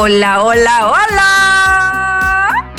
Hola, hola, hola.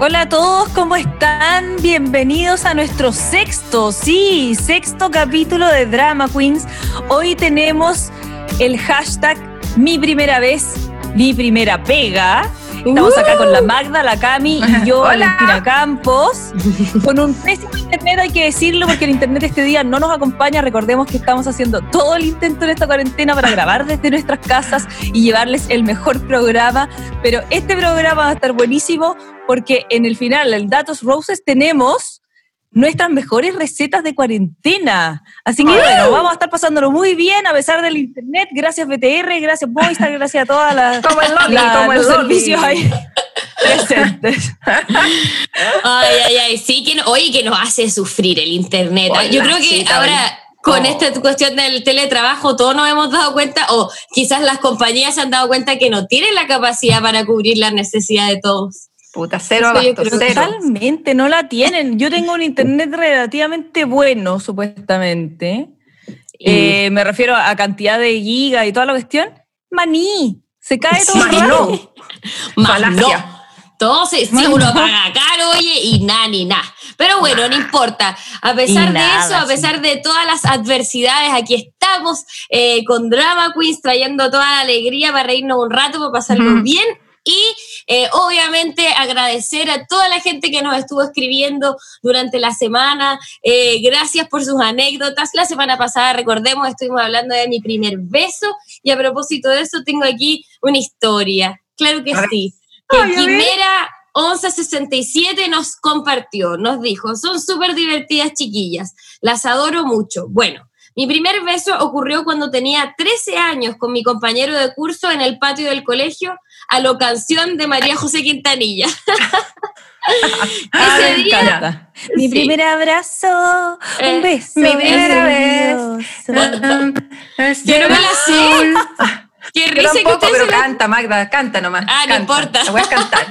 Hola a todos, ¿cómo están? Bienvenidos a nuestro sexto, sí, sexto capítulo de Drama Queens. Hoy tenemos el hashtag Mi primera vez, mi primera pega. Estamos acá con la Magda, la Cami y yo. Valentina Campos. Con un pésimo internet, hay que decirlo, porque el internet este día no nos acompaña. Recordemos que estamos haciendo todo el intento en esta cuarentena para grabar desde nuestras casas y llevarles el mejor programa. Pero este programa va a estar buenísimo porque en el final, el Datos Roses, tenemos nuestras mejores recetas de cuarentena. Así que bueno, vamos a estar pasándolo muy bien a pesar del internet. Gracias BTR, gracias Movistar, gracias a todas las Como el Loli, la- como el los Loli. servicios ahí presentes. Ay, ay, ay, sí, que no- oye, que nos hace sufrir el internet. Hola, Yo creo que ahora con Oh. esta cuestión del teletrabajo todos nos hemos dado cuenta, o quizás las compañías se han dado cuenta que no tienen la capacidad para cubrir las necesidades de todos. Puta, cero abasto. Totalmente, no la tienen. Yo tengo un internet relativamente bueno, supuestamente. Eh, me refiero a cantidad de gigas y toda la cuestión. Maní, se cae todo el rato. no. Entonces, sí, Más uno no. paga caro, oye, y nada, ni nada. Pero bueno, no importa. A pesar de eso, a sí. pesar de todas las adversidades, aquí estamos eh, con Drama Queens trayendo toda la alegría para reírnos un rato, para pasarlo bien. Y eh, obviamente agradecer a toda la gente que nos estuvo escribiendo durante la semana. Eh, gracias por sus anécdotas. La semana pasada, recordemos, estuvimos hablando de mi primer beso. Y a propósito de eso, tengo aquí una historia. Claro que sí. Que Ay. Quimera 1167 nos compartió, nos dijo, son súper divertidas chiquillas, las adoro mucho. Bueno, mi primer beso ocurrió cuando tenía 13 años con mi compañero de curso en el patio del colegio a lo canción de María José Quintanilla. Ah, Ese día-. Mi Sí. primer abrazo, Eh, un beso. mi primera maravilloso. Yo no me la sé. Qué Yo risa que tampoco, ustedes pero canta, Magda, canta nomás. Ah, no importa. La voy a cantar.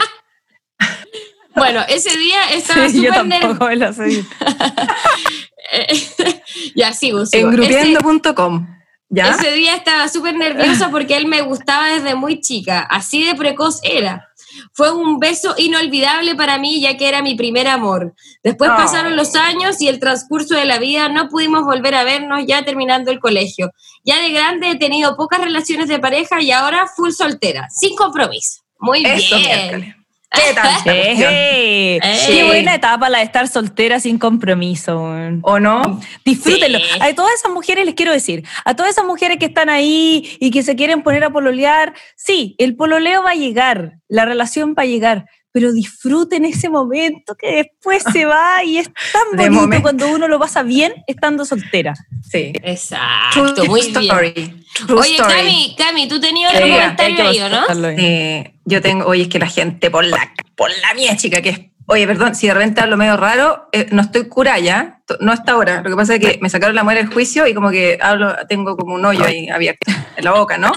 Bueno, ese día estaba Sí, yo súper nerviosa. ya sigo, sigo. Engrupiendo.com. ¿Ya? Ese día estaba súper nerviosa porque él me gustaba desde muy chica, así de precoz era. Fue un beso inolvidable para mí ya que era mi primer amor. Después Oh. pasaron los años y el transcurso de la vida no pudimos volver a vernos ya terminando el colegio. Ya de grande he tenido pocas relaciones de pareja y ahora full soltera, sin compromiso. Muy Eso, bien. miércoles. ¿Qué cuestión? Ejé. Eh. Qué buena etapa la de estar soltera sin compromiso. ¿O no? Disfrútenlo. Sí. A todas esas mujeres les quiero decir, a todas esas mujeres que están ahí y que se quieren poner a pololear, sí, el pololeo va a llegar, la relación va a llegar, pero disfruten ese momento que después se va y es tan De bonito momento. cuando uno lo pasa bien estando soltera. Sí. Exacto, True muy bien. story. True Oye, story. Cami, Cami, tú tenías Sí, otro hay comentario ahí, ¿o no? bien. Eh, yo tengo, oye, es que la gente, por la, por la mía chica, que es, oye, perdón, si de repente hablo medio raro, eh, no estoy cura ya, no hasta ahora. Lo que pasa es que me sacaron la muela del juicio y como que hablo, tengo como un hoyo ahí abierto en la boca, ¿no?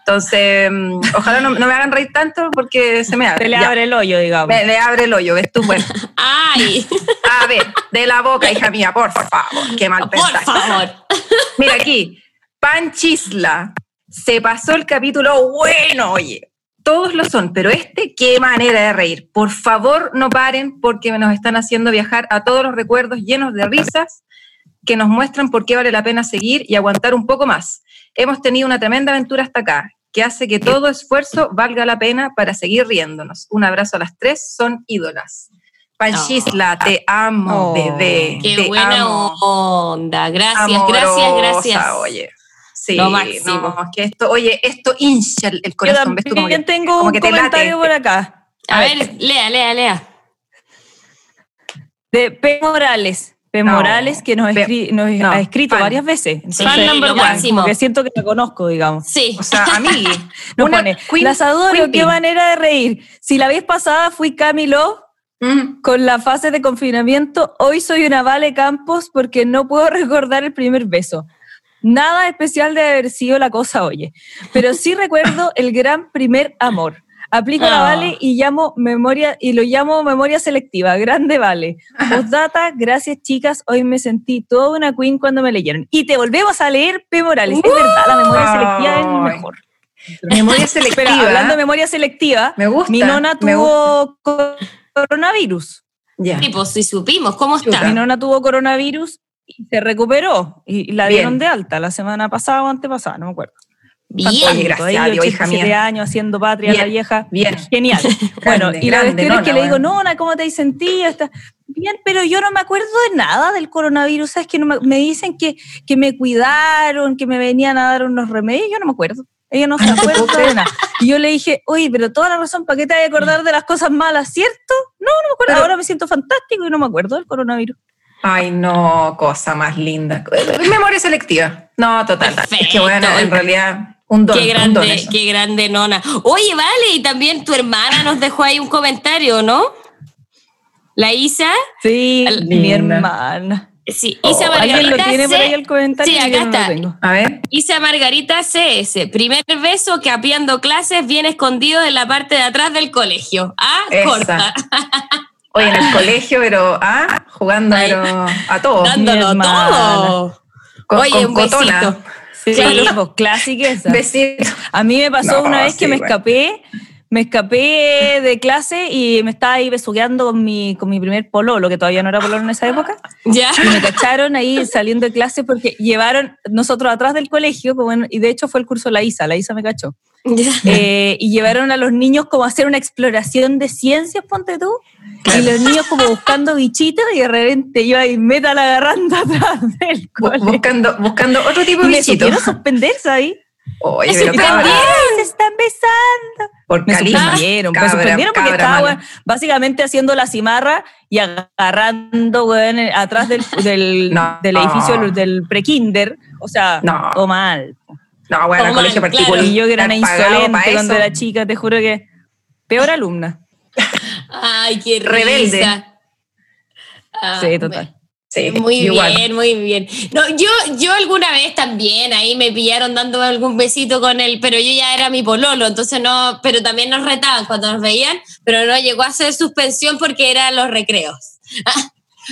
Entonces, mm, ojalá no, no me hagan reír tanto porque se me abre. Se le Ya. abre el hoyo, digamos. Me, le abre el hoyo, ¿ves tú? Bueno, Ay, a ver, de la boca, hija mía, por favor, qué mal por pensaste. favor. Mira aquí, Panchisla. Se pasó el capítulo bueno, oye. Todos lo son, pero este, qué manera de reír. Por favor, no paren porque nos están haciendo viajar a todos los recuerdos llenos de risas que nos muestran por qué vale la pena seguir y aguantar un poco más. Hemos tenido una tremenda aventura hasta acá, que hace que todo esfuerzo valga la pena para seguir riéndonos. Un abrazo a las tres, son ídolas. Panchisla, te amo, Oh. bebé. Qué te buena amo. onda. Gracias, gracias, Amorosa, gracias. Oye. Sí, Lo máximo. no, que esto, oye, esto hincha el Yo corazón. Como también tengo como un que comentario late. por acá. A ver, lea, lea, lea. De P. Morales. P. No, Morales, que nos, P- escri- nos no, ha escrito fan. varias veces. Sí, Entonces, lo como máximo. que siento que la conozco, digamos. Sí. O sea, a mí, Nos una pone, queen- las adoro, queen qué manera de reír. Si la vez pasada fui Camilo Mm, con la fase de confinamiento, hoy soy una Vale Campos porque no puedo recordar el primer beso. Nada especial de haber sido la cosa, oye. Pero sí recuerdo el gran primer amor. Aplico la Ah. Vale y llamo memoria y lo llamo memoria selectiva. Grande Vale. Postdata, gracias chicas. Hoy me sentí toda una queen cuando me leyeron. Y te volvemos a leer P. Morales. Es verdad, la memoria selectiva es el Ay. mejor. Memoria selectiva. Espera, hablando de memoria selectiva, me gusta. mi nona tuvo coronavirus. Ya. Sí, pues sí supimos, ¿cómo está? Mi nona tuvo coronavirus y se recuperó. Y, y la Bien. dieron de alta la semana pasada o antepasada, no me acuerdo. Bien. Oye, gracias Ahí, a Dios, hija 87 mía. años haciendo patria Bien, la vieja. bien. Genial. bueno, Grande, y la grande, cuestión es que le digo, bueno. nona, ¿cómo te has sentido? Está bien, pero yo no me acuerdo de nada del coronavirus. ¿Sabes que no me, me dicen que, que me cuidaron, que me venían a dar unos remedios? Yo no me acuerdo. Ella no se acuerda de nada. Y yo le dije, oye, pero toda la razón, ¿para qué te vas a acordar de las cosas malas, cierto? No, no me acuerdo. Pero- Ahora me siento fantástico y no me acuerdo del coronavirus. Ay, no, cosa más linda. Memoria selectiva. No, total. Es que bueno, en realidad, un don. Qué un don grande, qué grande nona. Oye, vale, y también tu hermana nos dejó ahí un comentario, ¿no? La Isa, Sí, mi hermana. sí, Oh, Isa ¿Alguien lo Margarita tiene por C. ahí el comentario? Sí, acá no está. tengo. A ver. Isa Margarita CS, primer beso capeando clases bien escondido en la parte de atrás del colegio. Ah, Esa. corta. Oye, en el colegio, pero, ah, jugando pero a todos. Dándolo todo. Con, Oye, con un cotona. besito. Sí, Claro. pues, clásica esa. A mí me pasó No, una vez que me bueno. escapé, me escapé de clase y me estaba ahí besuqueando con mi, con mi primer pololo, que todavía no era pololo en esa época, Ya. y me cacharon ahí saliendo de clase porque llevaron nosotros atrás del colegio, como en- y de hecho fue el curso La Isa, La Isa me cachó. eh, y llevaron a los niños como a hacer una exploración de ciencias, ponte tú, Claro. y los niños como buscando bichitos y de repente yo ahí metal agarrando atrás del colegio. buscando, buscando otro tipo de me bichito. supieron suspender, ¿sabes? Oye, Me pero cabra, ¡Ay, se están besando! por Me suspendieron, me suspendieron porque cabra estaba básicamente haciendo la cimarra y agarrando atrás del, del, No. del edificio del, del prekinder. O sea, No. todo mal. No, bueno, el colegio particular. Y yo que era una insolente cuando era chica, te juro que peor alumna. Ay, qué Rebelde. Ah, Sí, total. Sí, Muy igual. bien, muy bien. No, yo, yo alguna vez también ahí me pillaron dando algún besito con él, pero yo ya era mi pololo, entonces no, pero también nos retaban cuando nos veían, pero no llegó a ser suspensión porque eran los recreos.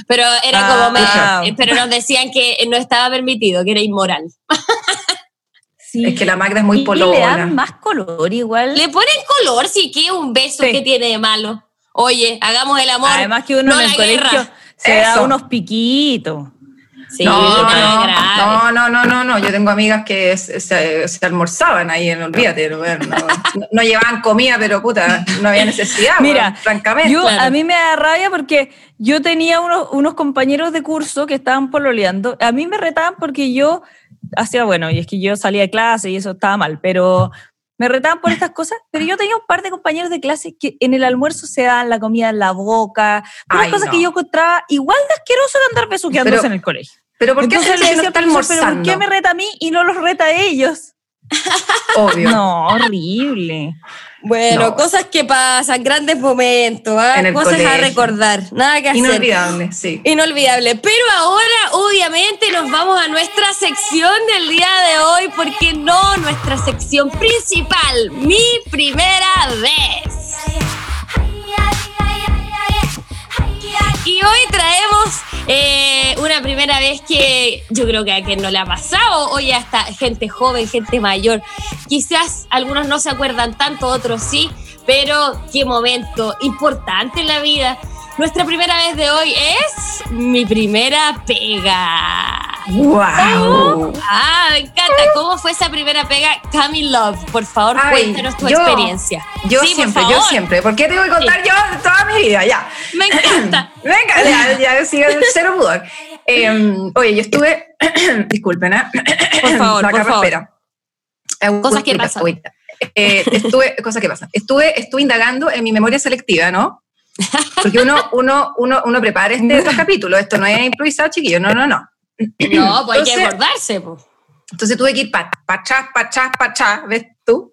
pero era Ah, como, me- ah. pero nos decían que no estaba permitido, que era inmoral. Sí. Es que la Magda es muy Y le polola. dan más color igual. Le ponen color, sí, que un beso Sí. que tiene de malo. Oye, hagamos el amor. Además que uno no en el colegio se da unos piquitos. Sí, no, no, no, no, no, no, no. Yo tengo amigas que se, se- se almorzaban ahí, en, olvídate, no, no, no- no llevaban comida, pero puta, no había necesidad, Mira, bueno, francamente. Yo, claro. A mí me da rabia porque yo tenía unos, unos compañeros de curso que estaban pololeando. A mí me retaban porque yo hacía, bueno, y es que yo salía de clase y eso estaba mal, pero me retaban por estas cosas. Pero yo tenía un par de compañeros de clase que en el almuerzo se daban la comida en la boca, unas cosas no. que yo encontraba igual de asqueroso de andar besuqueándose Pero- en el colegio. pero ¿por qué Entonces no decía está al profesor, ¿pero ¿por almorzando? qué me reta a mí y no los reta a ellos? Obvio. No, horrible. Bueno, No. cosas que pasan, grandes momentos, ¿ah? Cosas a recordar, nada que hacer. Inolvidable, sí. Inolvidable. Pero ahora, obviamente, nos vamos a nuestra sección del día de hoy, porque no nuestra sección principal, mi primera vez. Y hoy traemos eh, una primera vez que yo creo que a quien no le ha pasado, hoy hasta gente joven, gente mayor. Quizás algunos no se acuerdan tanto, otros sí, pero qué momento importante en la vida. Nuestra primera vez de hoy es mi primera pega. ¡Wow! Ah, me encanta. ¿Cómo fue esa primera pega? Cami Love, por favor, Ay, cuéntanos tu yo- experiencia. Yo Sí, siempre, yo siempre. ¿Por qué tengo que contar yo toda mi vida? Ya. Me encanta. Venga, ya, ya sigo el cero pudor. Eh, oye, yo estuve. disculpen, ¿eh? Por favor, La por favor. Eh, Cosas que pasan. Eh, estuve, cosas que pasan. Estuve, estuve indagando en mi memoria selectiva, ¿no? Porque uno, uno, uno, uno prepara este, estos capítulos. Esto no es improvisado, chiquillo. No, no, no. No, pues hay que Entonces- acordarse. po. Entonces tuve que ir para pa atrás, para atrás, para atrás, ¿ves tú?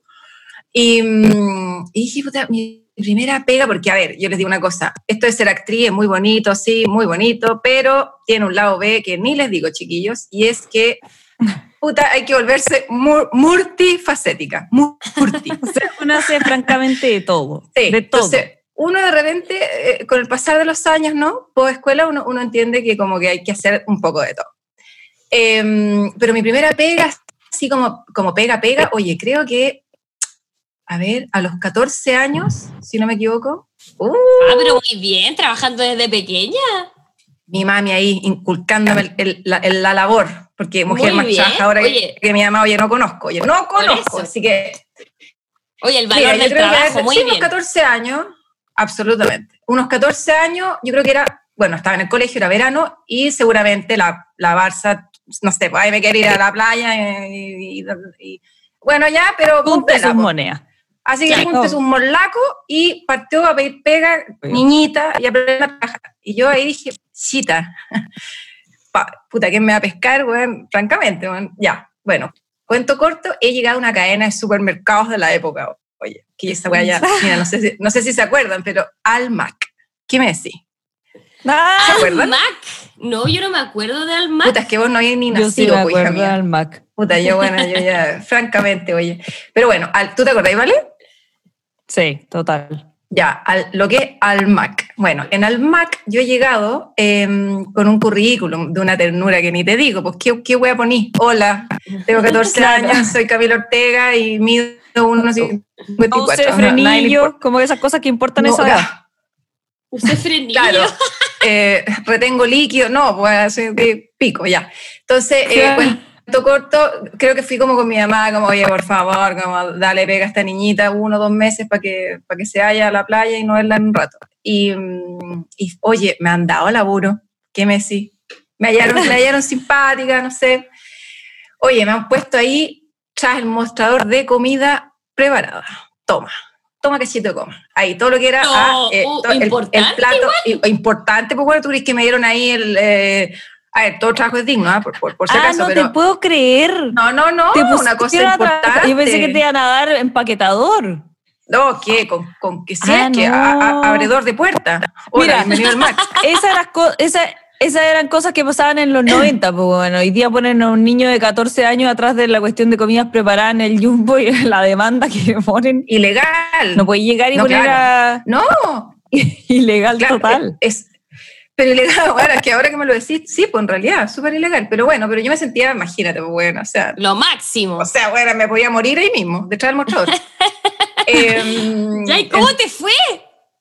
Y, mm, y dije, puta, mi primera pega, porque a ver, yo les digo una cosa, esto de ser actriz es muy bonito, sí, muy bonito, pero tiene un lado B que ni les digo, chiquillos, y es que, puta, hay que volverse mu- multifacética, mu- multi. O sea, uno hace francamente de todo. Sí, de todo. entonces, uno de repente, eh, con el pasar de los años, ¿no? Por escuela, uno, uno entiende que como que hay que hacer un poco de todo. Em, pero mi primera pega, así como, como pega, pega, oye, creo que a ver, a los 14 años, si no me equivoco. Uh, Ah, pero muy bien, trabajando desde pequeña. mi mami ahí inculcándome el- el- la, el- la labor, porque mujer Muy más ahora que- que, mi mamá, oye, no conozco, oye, no conozco, así que Oye, el valor Mira, del que trabajo, haber- muy sí, bien. unos 14 años, absolutamente. Unos 14 años, yo creo que era, bueno, estaba en el colegio, era verano, y seguramente la, la Barça, no sé, pues ahí me quiere ir a la playa, eh, y, y- y- bueno, ya, pero cúmplela, sus monedas. Así que Ya. juntes un morlaco y partió a pedir pega, niñita, y a aprender a trabajar. Y yo ahí dije, chita, pa- puta, ¿quién me va a pescar, weón? Francamente, weón. Ya, bueno, cuento corto, he llegado a una cadena de supermercados de la época, que esa weá ya, mira, no sé, si, no sé si se acuerdan, pero Almac, ¿qué me decís? Ah, ¿Se acuerdan? Almac. No, yo no me acuerdo de Almac. Puta, es que vos no habías ni yo sí nacido, me pues, hija acuerdo mía. del Mac. Puta, yo, bueno, yo ya, francamente, oye. Pero bueno, al- ¿tú te acordás, vale? Sí, total. Ya, al- lo que es Almac. Bueno, en Almac yo he llegado em, con un currículum de una ternura que ni te digo, pues ¿qué, qué voy a poner? Hola, tengo 14 Claro. años, soy Camila Ortega y mido unos 54. Pause, No, nadie le frenillo, importa. como esas cosas que importan No, esa edad. Frenillo. Claro, eh, retengo líquido, no, pues pico, ya. Entonces, eh. Corto, creo que fui como con mi mamá, como, oye, por favor, como, dale pega a esta niñita uno o dos meses para que, para que se vaya a la playa y no verla en un rato. Y, mm, y, oye, me han dado laburo, ¿qué me decís? Me hallaron, me hallaron simpática, no sé. Oye, me han puesto ahí tras el mostrador de comida preparada. Toma, toma cachito de coma. Ahí, todo lo que era No, ah, eh, uh, el- plato. Importante, pues bueno, tú crees que me dieron ahí el... eh, a ver, todo trabajo es digno, ah, por, por, por si Ah, acaso, no pero... te puedo creer. No, no, no, Te una cosa importante. Yo pensé que te iban a dar empaquetador. No, ¿qué? Con, con que sí, Ah, es que no. a- a- abredor de puerta. Hola, Mira. bienvenido al. Esas eran, esa- cosas que pasaban en los 90, pues bueno, hoy día ponen a un niño de 14 años atrás de la cuestión de comidas preparadas en el Jumbo y la demanda que ponen. Ilegal. No puede llegar y No, poner claro. a No, ilegal claro, total. Es, pero ilegal, bueno, es que ahora que me lo decís, sí, pues en realidad, súper ilegal. Pero bueno, pero yo me sentía, imagínate, pues bueno, o sea, Lo máximo. o sea, bueno, me podía morir ahí mismo, detrás del mostrador. Ya, ¿y cómo te fue?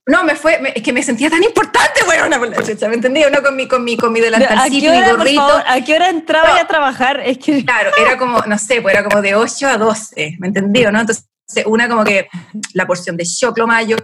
No, me fue, me- es que me sentía tan importante, bueno, una por la chucha, ¿me entendí? Uno con mi, con mi, con mi ¿A qué delantalcito, mi gorrito. favor, ¿A qué hora entraba No. a trabajar? Es que Claro, era como, no sé, pues era como de 8 a 12, ¿me entendió, no? Entonces, una como que la porción de choclo mayo,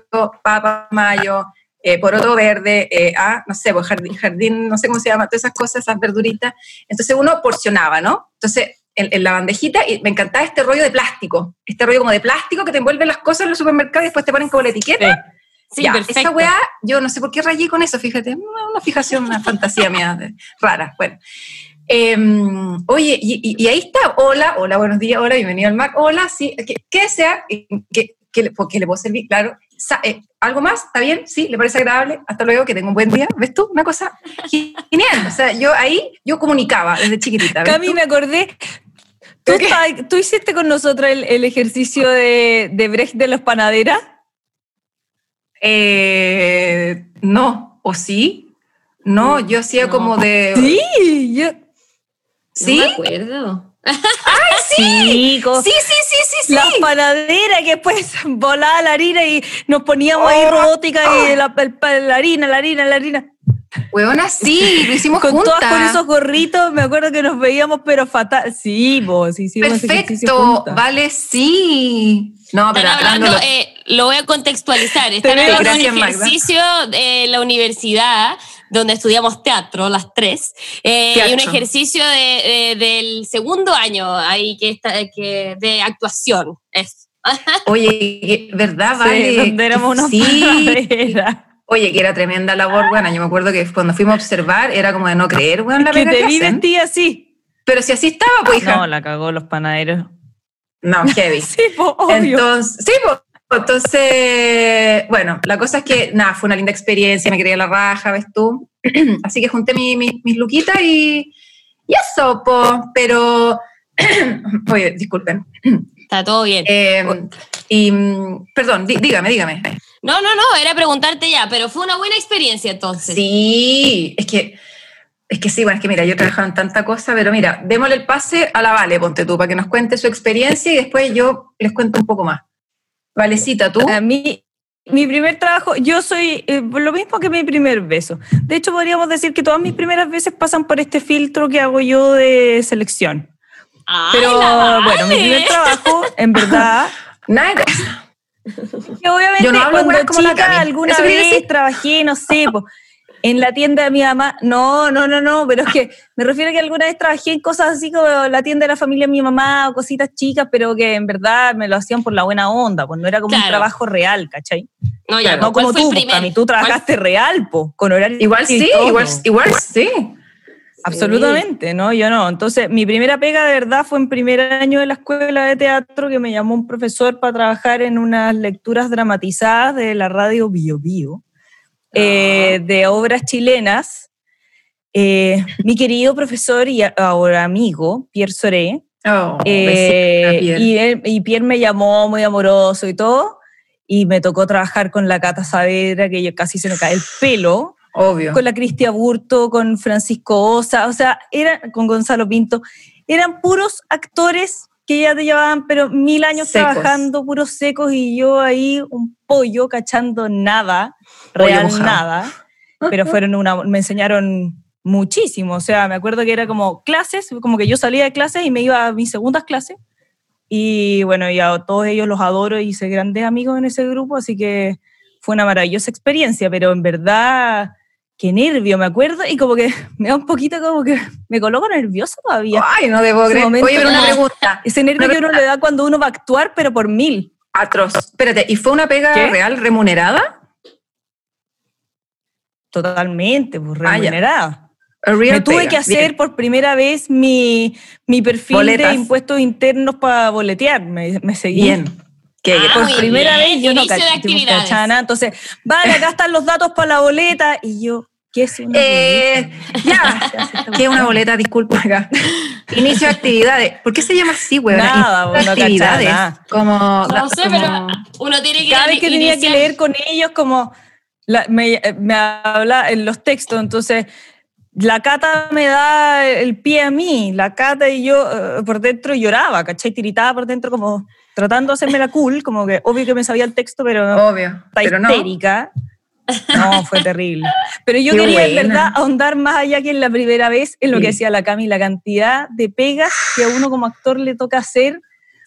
papa mayo, eh, poroto verde, eh, ah, no sé, pues jardín, jardín, no sé cómo se llama, todas esas cosas, esas verduritas. Entonces uno porcionaba, ¿no? Entonces, en, en la bandejita, y me encantaba este rollo de plástico, este rollo como de plástico que te envuelve las cosas en los supermercados y después te ponen como la etiqueta. Sí, Ya, perfecto. Esa weá, yo no sé por qué rayé con eso, fíjate, una, una fijación, una fantasía mía de- rara. Bueno. Em, oye, y, ahí está, hola, hola, buenos días, hola, bienvenido al Mac, hola, sí, ¿qué, qué sea? ¿Qué, qué le, ¿Qué le puedo servir? Claro. Eh, ¿Algo más? ¿Está bien? ¿Sí? ¿Le parece agradable? Hasta luego, que tenga un buen día. ¿Ves tú? Una cosa genial. O sea, yo ahí, yo comunicaba desde chiquitita. ¿ves Cami, tú? me acordé. ¿Tú, hiciste con nosotros el, el ejercicio de, de Brecht de los panaderas? Eh, no, ¿o sí? No, yo hacía No. como de... Sí, yo. ¿Sí? No me acuerdo. Sí, co- Sí, sí, sí, sí, sí. Las panaderas que después volaba la harina y nos poníamos ahí Oh. robótica y la, la harina, la harina, la harina. Huevona, sí, lo hicimos Con juntas. todas con esos gorritos, me acuerdo que nos veíamos, pero fatal. Sí, vos, hicimos Perfecto, vale, sí. No, pero hablando, eh, lo voy a contextualizar. Están hablando de un ejercicio de la universidad donde estudiamos teatro, las tres, eh, y un Teatro. ejercicio de- de- del segundo año ahí que está, que de actuación. Es. Oye, ¿verdad, Sí, vale? donde éramos unos Sí. Oye, que era tremenda labor, bueno, yo me acuerdo que cuando fuimos a observar era como de no creer, bueno, la que te vi vestida así. Pero si así estaba, pues, hija. No, la cagó los panaderos. No, heavy. Sí, po, obvio. Entonces, sí, pues, entonces, bueno, la cosa es que, nada, fue una linda experiencia, me quería la raja, ¿ves tú? Así que junté mi- mi- mis luquitas y, y eso, pues, pero, oye, disculpen. Está todo bien. Eh, y, perdón, dí- dígame, dígame. No, no, no, era preguntarte ya, pero fue una buena experiencia entonces. Sí, es que, es que sí, bueno, es que mira, yo he trabajado en tanta cosa, pero mira, démosle el pase a la Vale, ponte tú, para que nos cuente su experiencia y después yo les cuento un poco más. Valecita, ¿tú? A mí, mi primer trabajo, yo soy eh, lo mismo que mi primer beso. De hecho, podríamos decir que todas mis primeras veces pasan por este filtro que hago yo de selección. Ay, Pero bueno, mi primer trabajo, en verdad, Nada. que obviamente Yo no hablo cuando como la chica alguna ¿Eso quiere vez trabajé, no sé, po, en la tienda de mi mamá. No, no, no, no, pero es que me refiero a que alguna vez trabajé en cosas así como la tienda de la familia de mi mamá o cositas chicas, pero que en verdad me lo hacían por la buena onda, pues no era como un trabajo real, ¿cachai? No, ya, No ¿cuál como tú, pues, primer? Cami, tú trabajaste real, po, con horario. Igual sí, igual, igual sí. Absolutamente, ¿no? Yo no. Entonces, mi primera pega de verdad fue en primer año de la escuela de teatro que me llamó un profesor para trabajar en unas lecturas dramatizadas de la radio Bio Bio, eh, de obras chilenas. Eh, mi querido profesor y ahora amigo, Pierre Soré, Oh, eh, Pierre. y, él- y Pierre me llamó muy amoroso y todo, y me tocó trabajar con la Cata Saavedra, que yo casi se me cae el pelo, Obvio. con la Cristi Aburto, con Francisco Osa, o sea, era, con Gonzalo Pinto, eran puros actores que ya te llevaban, pero mil años Secos. trabajando, puros secos, y yo ahí un pollo cachando nada, Pollo real mojado. nada, pero fueron una, me enseñaron muchísimo, o sea, me acuerdo que era como clases, como que yo salía de clases y me iba a mis segundas clases, y bueno, y a todos ellos los adoro y hice grandes amigos en ese grupo, así que fue una maravillosa experiencia, pero en verdad, qué nervio, me acuerdo, y como que me da un poquito como que me coloco nerviosa todavía. Ay, no debo creer. momento Oye, pero una pregunta. Ese nervio Una que uno le da cuando uno va a actuar, pero por mil. Atroz. Espérate, ¿y fue una pega ¿Qué? real remunerada? Totalmente, pues Ah, remunerada. A real Me tuve pega. que hacer Bien. por primera vez mi, mi perfil Boletas. de impuestos internos para boletear. Me, me seguí. Bien. Qué Ah, Por primera bien, vez yo no cachaba nada. Entonces, vale, acá están los datos para la boleta. Y yo, ¿qué es una Eh, boleta? ya. ¿Qué hace esta ¿Qué es una boleta? Disculpa acá. Inicio de actividades. ¿Por qué se llama así, weón? Nada, Inicio de no actividades. nada. Como, No sé, como- pero uno tiene que cada vez que tenía que leer con ellos, como la- me, me habla en los textos, entonces la cata me da el pie a mí, la cata y yo eh, por dentro lloraba, ¿cachai? Tiritaba por dentro como tratando de hacerme la cool, como que obvio que me sabía el texto, pero Obvio. está Pero histérica. No, fue terrible. Pero yo Qué quería en verdad ahondar más allá que en la primera vez en lo Sí. que decía la Cami, la cantidad de pegas que a uno como actor le toca hacer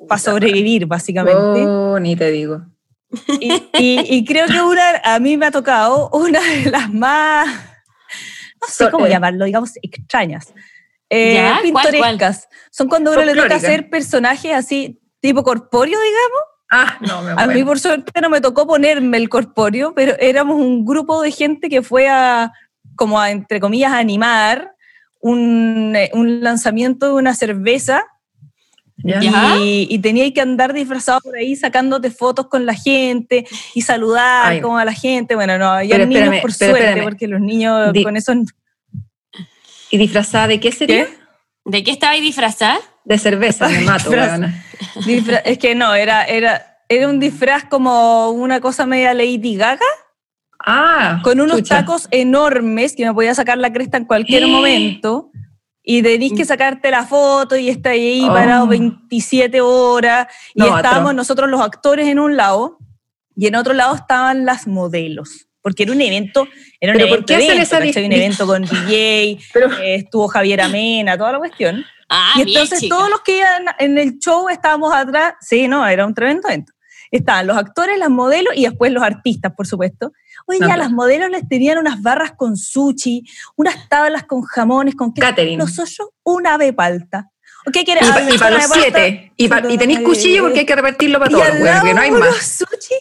para sobrevivir, básicamente. Oh, ni te digo. Y, y- y creo que una, a mí me ha tocado una de las más, no sé cómo eh. llamarlo, digamos, extrañas, eh, ¿Ya? ¿Cuál, pintorescas. Son cuando a uno le toca hacer personajes así, tipo corpóreo, digamos. Ah, no, me A mí, por suerte, no me tocó ponerme el corpóreo, pero éramos un grupo de gente que fue a, como a, entre comillas, a animar un, eh, un lanzamiento de una cerveza Ya. Y, y tenías que andar disfrazado por ahí sacándote fotos con la gente y saludar Ay. como a la gente. Bueno, no, había niños espérame, por suerte, espérame. porque los niños Di- con eso... ¿Y disfrazada de qué sería? ¿Qué? ¿De qué estaba ahí disfrazada? De cerveza, me mato, weona. Es que no, era, era, era un disfraz como una cosa media Lady Gaga, Ah, con unos chucha. tacos enormes que me podía sacar la cresta en cualquier ¡Eh! momento. Y tenés que sacarte la foto y está ahí Oh. parado 27 horas. Y No, estábamos atroz. nosotros los actores en un lado y en otro lado estaban las modelos. Porque era un evento, era un ¿Pero por evento, qué hacen evento, esa un evento con DJ, Pero, eh, estuvo Javier Amena, toda la cuestión. Ah, y entonces todos los que iban en el show estábamos atrás, sí, no, era un tremendo evento. Estaban los actores, las modelos y después los artistas, por supuesto. Oye, No, las modelos les tenían unas barras con sushi, unas tablas con jamones, con queso. Catering. Nosotros una ave palta. ¿O ¿Qué y, quieres? pa- y para los siete. Y, pa- y tenéis cuchillo porque hay que repartirlo para y todos, al weón, lado que no hay más. sushi.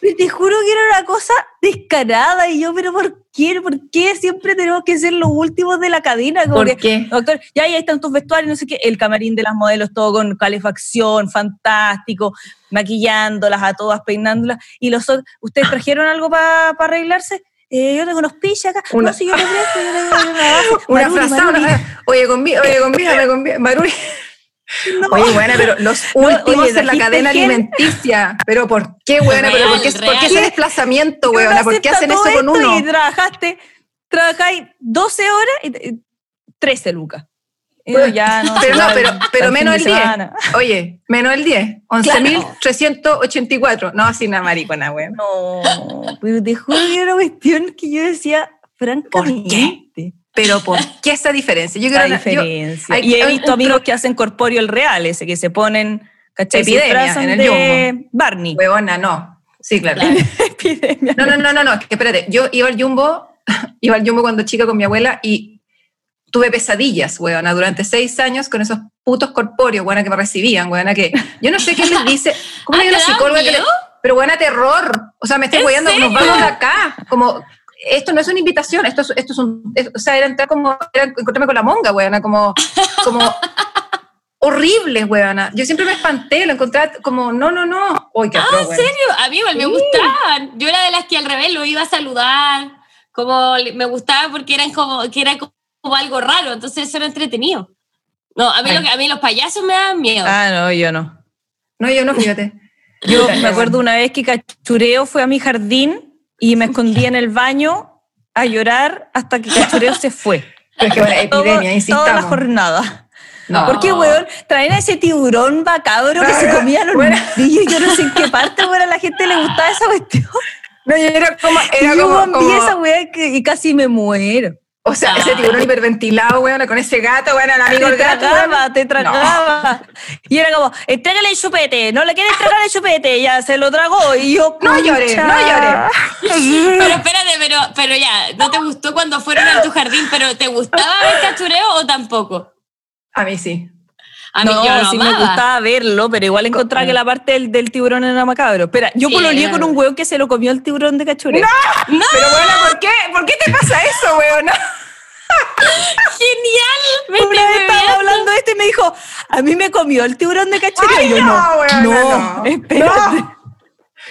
Te juro que era una cosa descarada. Y yo, pero ¿por qué? ¿Por qué siempre tenemos que ser los últimos de la cadena? Como ¿Por que, qué? Doctor, ya ahí están tus vestuarios, no sé qué, el camarín de las modelos, todo con calefacción, fantástico, maquillándolas a todas, peinándolas. Y los ¿ustedes trajeron algo para arreglarse? Eh, yo tengo unos piches acá. Una- No, si yo te presto, yo tengo una frazada, oye, convi- oye, convídame, convídame, Maruri. No. Oye, buena, pero los No, últimos oye, en la cadena alimenticia. Pero ¿por qué, buena? ¿Pero por qué, Real, por qué ese real. desplazamiento, weona? ¿Por qué hacen eso con uno? Y trabajaste, trabajáis 12 horas y te- 13 lucas. Eh, ya no, pero no, pero, pero menos el 10. semana. Oye, menos el 10. 11.384. No, así una maricona, weón. No, pero te juro que era una cuestión que yo decía, francamente. Pero ¿por qué esa diferencia? Yo La creo yo- diferencia. hay- y he visto amigos que hacen corpóreo real, ese que se ponen, ¿cachai? Epidemia en el de Barney. Huevona, no. Sí, claro. Epidemia. No, no, no, no, no, que espérate. Yo iba al Jumbo, iba al Jumbo cuando chica con mi abuela y tuve pesadillas, weona, durante seis años con esos putos corpóreos, weona, que me recibían, weona, que yo no sé qué les dice. ¿Cómo Ah, hay ¿te una psicóloga que le-? Pero buena terror. O sea, me estoy ¿En hueando, nos vamos de acá. Como, esto no es una invitación, esto es, esto es un. es- o sea, era entrar como. Era encontrarme con la monga, weona, como. como horrible, weona. Yo siempre me espanté, lo encontré como, no, no, no. Uy, qué Ah, atroz, ¿en serio? A mí igual me Sí. gustaban. Yo era de las que al revés lo iba a saludar. Como me gustaba porque eran como, que era como, algo raro, entonces eso era entretenido. No, a mí, lo que- a mí los payasos me daban miedo. Ah, no, yo no. No, yo no, fíjate. Yo me acuerdo una vez que Cachureo fue a mi jardín y me escondí en el baño a llorar hasta que Cachureo se fue. Pero es que, bueno, Todo- epidemia, toda la jornada. No. ¿Por qué, weón? Traen a ese tiburón bacabro que se comía los Bueno. Yo no sé en qué parte, weón, a la gente le gustaba esa cuestión. No, yo era como. Era y yo como, como- esa weá y casi me muero. O sea, ese Ay. tiburón hiperventilado, weón, con ese gato, weón, el amigo Te del gato. tragaba, weón. te tragaba. Y era como, entrégale el chupete, no le quieres entregar el chupete, ya se lo tragó. Y yo, No llores, "Concha". no llores. Pero espérate, pero, pero ya, ¿no te gustó cuando fueron a tu jardín? ¿Pero te gustaba ver cachureo o tampoco? A mí sí. A mí no, yo lo sí me amaba. gustaba verlo, pero igual encontraba que la parte del, del tiburón era macabro. Espera, yo Sí, con un hueón que se lo comió el tiburón de cachureo. ¡No! Pero bueno, ¿por qué? ¿Por qué te pasa eso, weón? ¡Genial! Me Una vez estaba hablando de esto y me dijo, a mí me comió el tiburón de cachureo. Ay, y yo, no, no, no, no. espérate.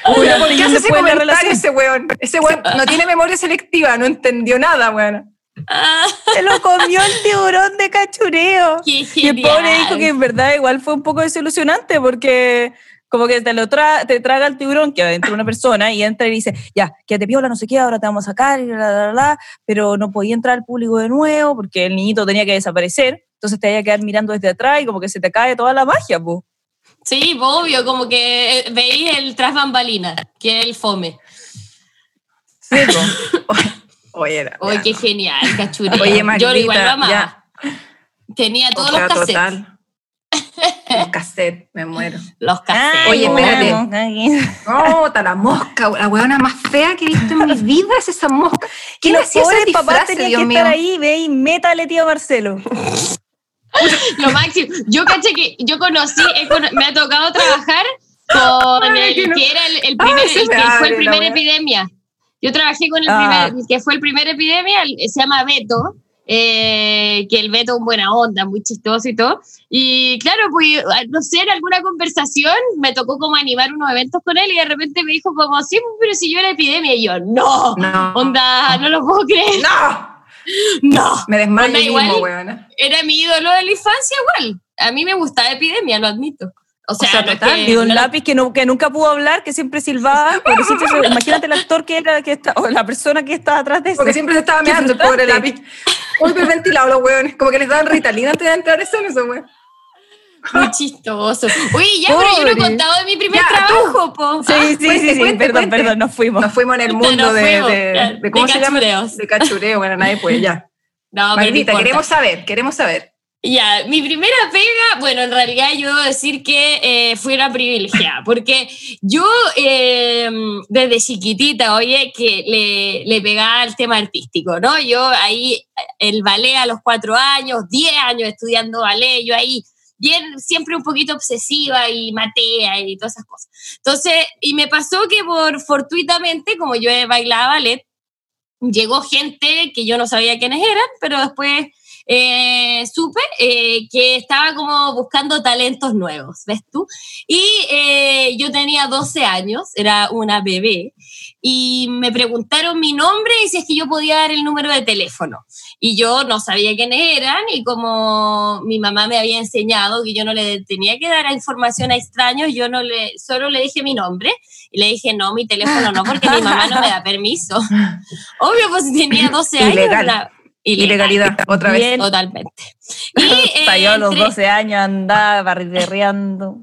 Uy, Durante ¿Por y qué hace ese comentario ese weón? Ese weón no tiene memoria selectiva, no entendió nada, weón. Ah, Se lo comió el tiburón de cachureo. ¡Qué Y el pobre dijo que en verdad igual fue un poco desilusionante porque como que te lo tra- te traga el tiburón que adentro una persona y entra y dice, ya, quédate piola, no sé qué, ahora te vamos a sacar, y bla, bla, bla, bla", pero no podía entrar al público de nuevo porque el niñito tenía que desaparecer, entonces te había que quedar mirando desde atrás y como que se te cae toda la magia, pues. Sí, obvio, como que eh, veí el tras bambalina, que es el fome. Sí. Oye, era. Oye, qué no. genial, cachureo. Oye, Yo igual lo Magdita, amaba. ya. Tenía todos los cassettes. total. Los cassettes, me muero. Los cassettes. Oye, Ay, espérate. No, está la mosca, la weona más fea que he visto en mi vida es esa mosca. ¿Quién hacía ese disfraz, tenían Dios que mío? estar ahí, ve y métale, tío Marcelo. Lo máximo. Yo caché que yo conocí, me ha tocado trabajar con Ay, el que no. que era el, el Ay, primer, se el que fue el primer wea. epidemia. Yo trabajé con el Ah. primer, que fue el primer epidemia, se llama Beto, eh, que el Beto es un buena onda, muy chistoso y todo. Y claro, pues, no sé, en alguna conversación me tocó como animar unos eventos con él y de repente me dijo como, sí, pero si yo era epidemia, y yo, no, No. onda, no lo puedo creer, ¡No! no. Me desmayo igual. mismo, weona. Era mi ídolo de la infancia igual. A mí me gustaba epidemia, lo admito. O sea, sea, no es total, que- Y no- Lápiz que, no, que nunca pudo hablar, que siempre silbaba. pobrecito, se- imagínate el actor que era, que está, o la persona que estaba atrás de eso. Porque siempre se estaba meando el pobre lápiz. Muy hiperventilado los weones. Como que les daban ritalina antes de entrar eso, no weón. Muy chistoso. Oye, ya, pero yo no he Pobre. contado de mi primer Ya, trabajo, po. Sí, sí, sí, cuente, sí, cuente, perdón, cuente. perdón, nos fuimos. Nos fuimos en el mundo de, de, de- ¿cómo de se llama? cachureos. De cachureo, bueno, nadie puede, ya. No, Maldita, queremos saber, queremos saber. Ya, mi primera pega, bueno, en realidad yo debo decir que eh, fui una privilegiada, porque yo eh, desde chiquitita, oye, que le, le pegaba al tema artístico, ¿no? Yo ahí, el ballet a los cuatro años, diez años estudiando ballet, yo ahí bien, siempre un poquito obsesiva y matea y todas esas cosas. Entonces, y me pasó que por fortuitamente, como yo bailaba ballet, llegó gente que yo no sabía quiénes eran, pero después eh, supe eh, que estaba como buscando talentos nuevos, ¿ves tú? Y eh, yo tenía 12 años, era una bebé, y me preguntaron mi nombre y si es que yo podía dar el número de teléfono. Y yo no sabía quiénes eran y como mi mamá me había enseñado que yo no le tenía que dar información a extraños, yo no le, solo le dije mi nombre y le dije, no, mi teléfono no, porque mi mamá no me da permiso. Obvio, pues tenía 12 años. La- Ilegalidad, otra vez. Totalmente. Y, eh, Hasta yo a los entre- 12 años andaba barriderreando,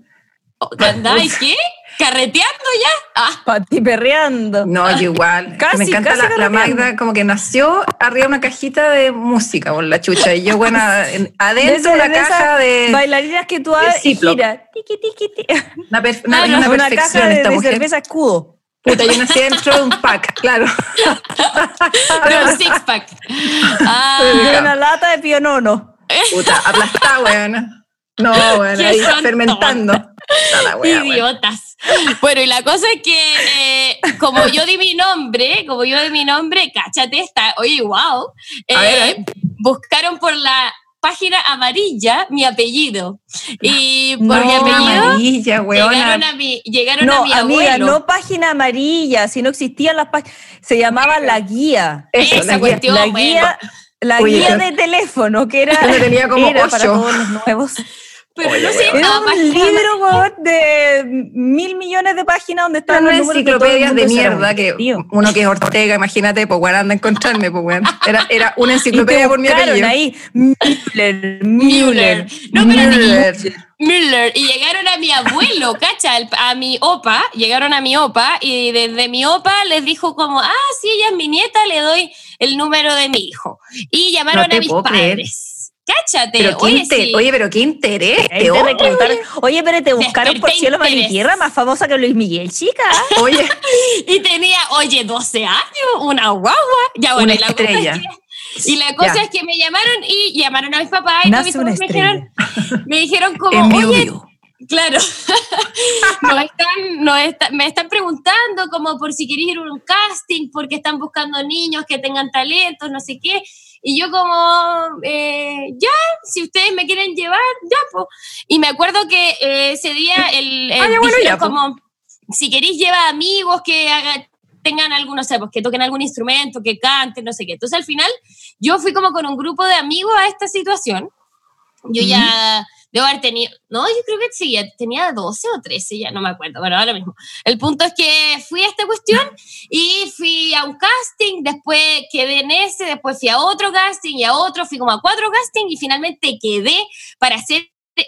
¿Andá y qué? ¿Carreteando ya? Ah, patiperreando. No, yo igual. Casi, me encanta casi la. Magda, como que nació arriba de una cajita de música por la chucha. Y yo, bueno, en- adentro De una caja de. Bailarinas que tú abres y. Tiqui, tiqui, tiqui. Una, per- una, una una perfección caja de, esta de mujer. cerveza escudo. Puta, yo nací dentro de un pack, claro. pero un six pack. Ah, una lata de pionono. Puta, aplastada, weón. No, weón, ahí fermentando. Wea, weón. idiotas. Bueno, y la cosa es que eh, como yo di mi nombre, como yo di mi nombre, cáchate esta, oye, wow. eh, A ver, a ver. Buscaron por la página amarilla mi apellido. Y por No, mi apellido amarilla, weona. llegaron a mi, llegaron No, a mi amiga, abuelo. no página amarilla, si no existían las páginas. Se llamaba la guía. Eso, Esa la guía. cuestión. La bueno. guía, la Oye, guía yo- de teléfono, que era, yo tenía como era para todos los nuevos. Pero Oye, no. Era llamaba un libro weón, de mil millones de páginas donde todo el enciclopedias de mierda que uno que es Ortega, imagínate, pues weón, anda a encontrarme, pues weón. Era, era una enciclopedia por mi apellido. ahí Müller, Müller. No, pero Müller. Müller. Y llegaron a mi abuelo, cacha, a mi opa, llegaron a mi opa y desde mi opa les dijo como, ah, sí, ella es mi nieta, le doy el número de mi hijo. Y llamaron No a mis creer. Cáchate, Pero oye, inter- sí. Oye, pero qué interés, te hombre. reclutaron. Oye, pero te buscaron por cielo, mar y tierra, más famosa que Luis Miguel, chica. Oye, Y tenía, oye, 12 años, una guagua. Ya, bueno, Una y la cosa es estrella. que- y la cosa Ya. es que me llamaron y llamaron a mis papás y todos mis papás me dijeron, me dijeron como, oye, vivo. Claro, nos están, nos está- me están preguntando como por si queréis ir a un casting, porque están buscando niños que tengan talentos, no sé qué. Y yo como, eh, ya, si ustedes me quieren llevar, ya, pues. Y me acuerdo que eh, ese día el, el Ah, ya, bueno, ya, como, si queréis llevar amigos que hagan tengan algún, no sé, pues que toquen algún instrumento, que canten, no sé qué. Entonces al final yo fui como con un grupo de amigos a esta situación. Yo ya debo haber tenido, no, yo creo que ya tenía 12 o 13, ya no me acuerdo, bueno, ahora mismo. El punto es que fui a esta cuestión y fui a un casting, después quedé en ese, después fui a otro casting y a otro, fui como a cuatro castings y finalmente quedé para ser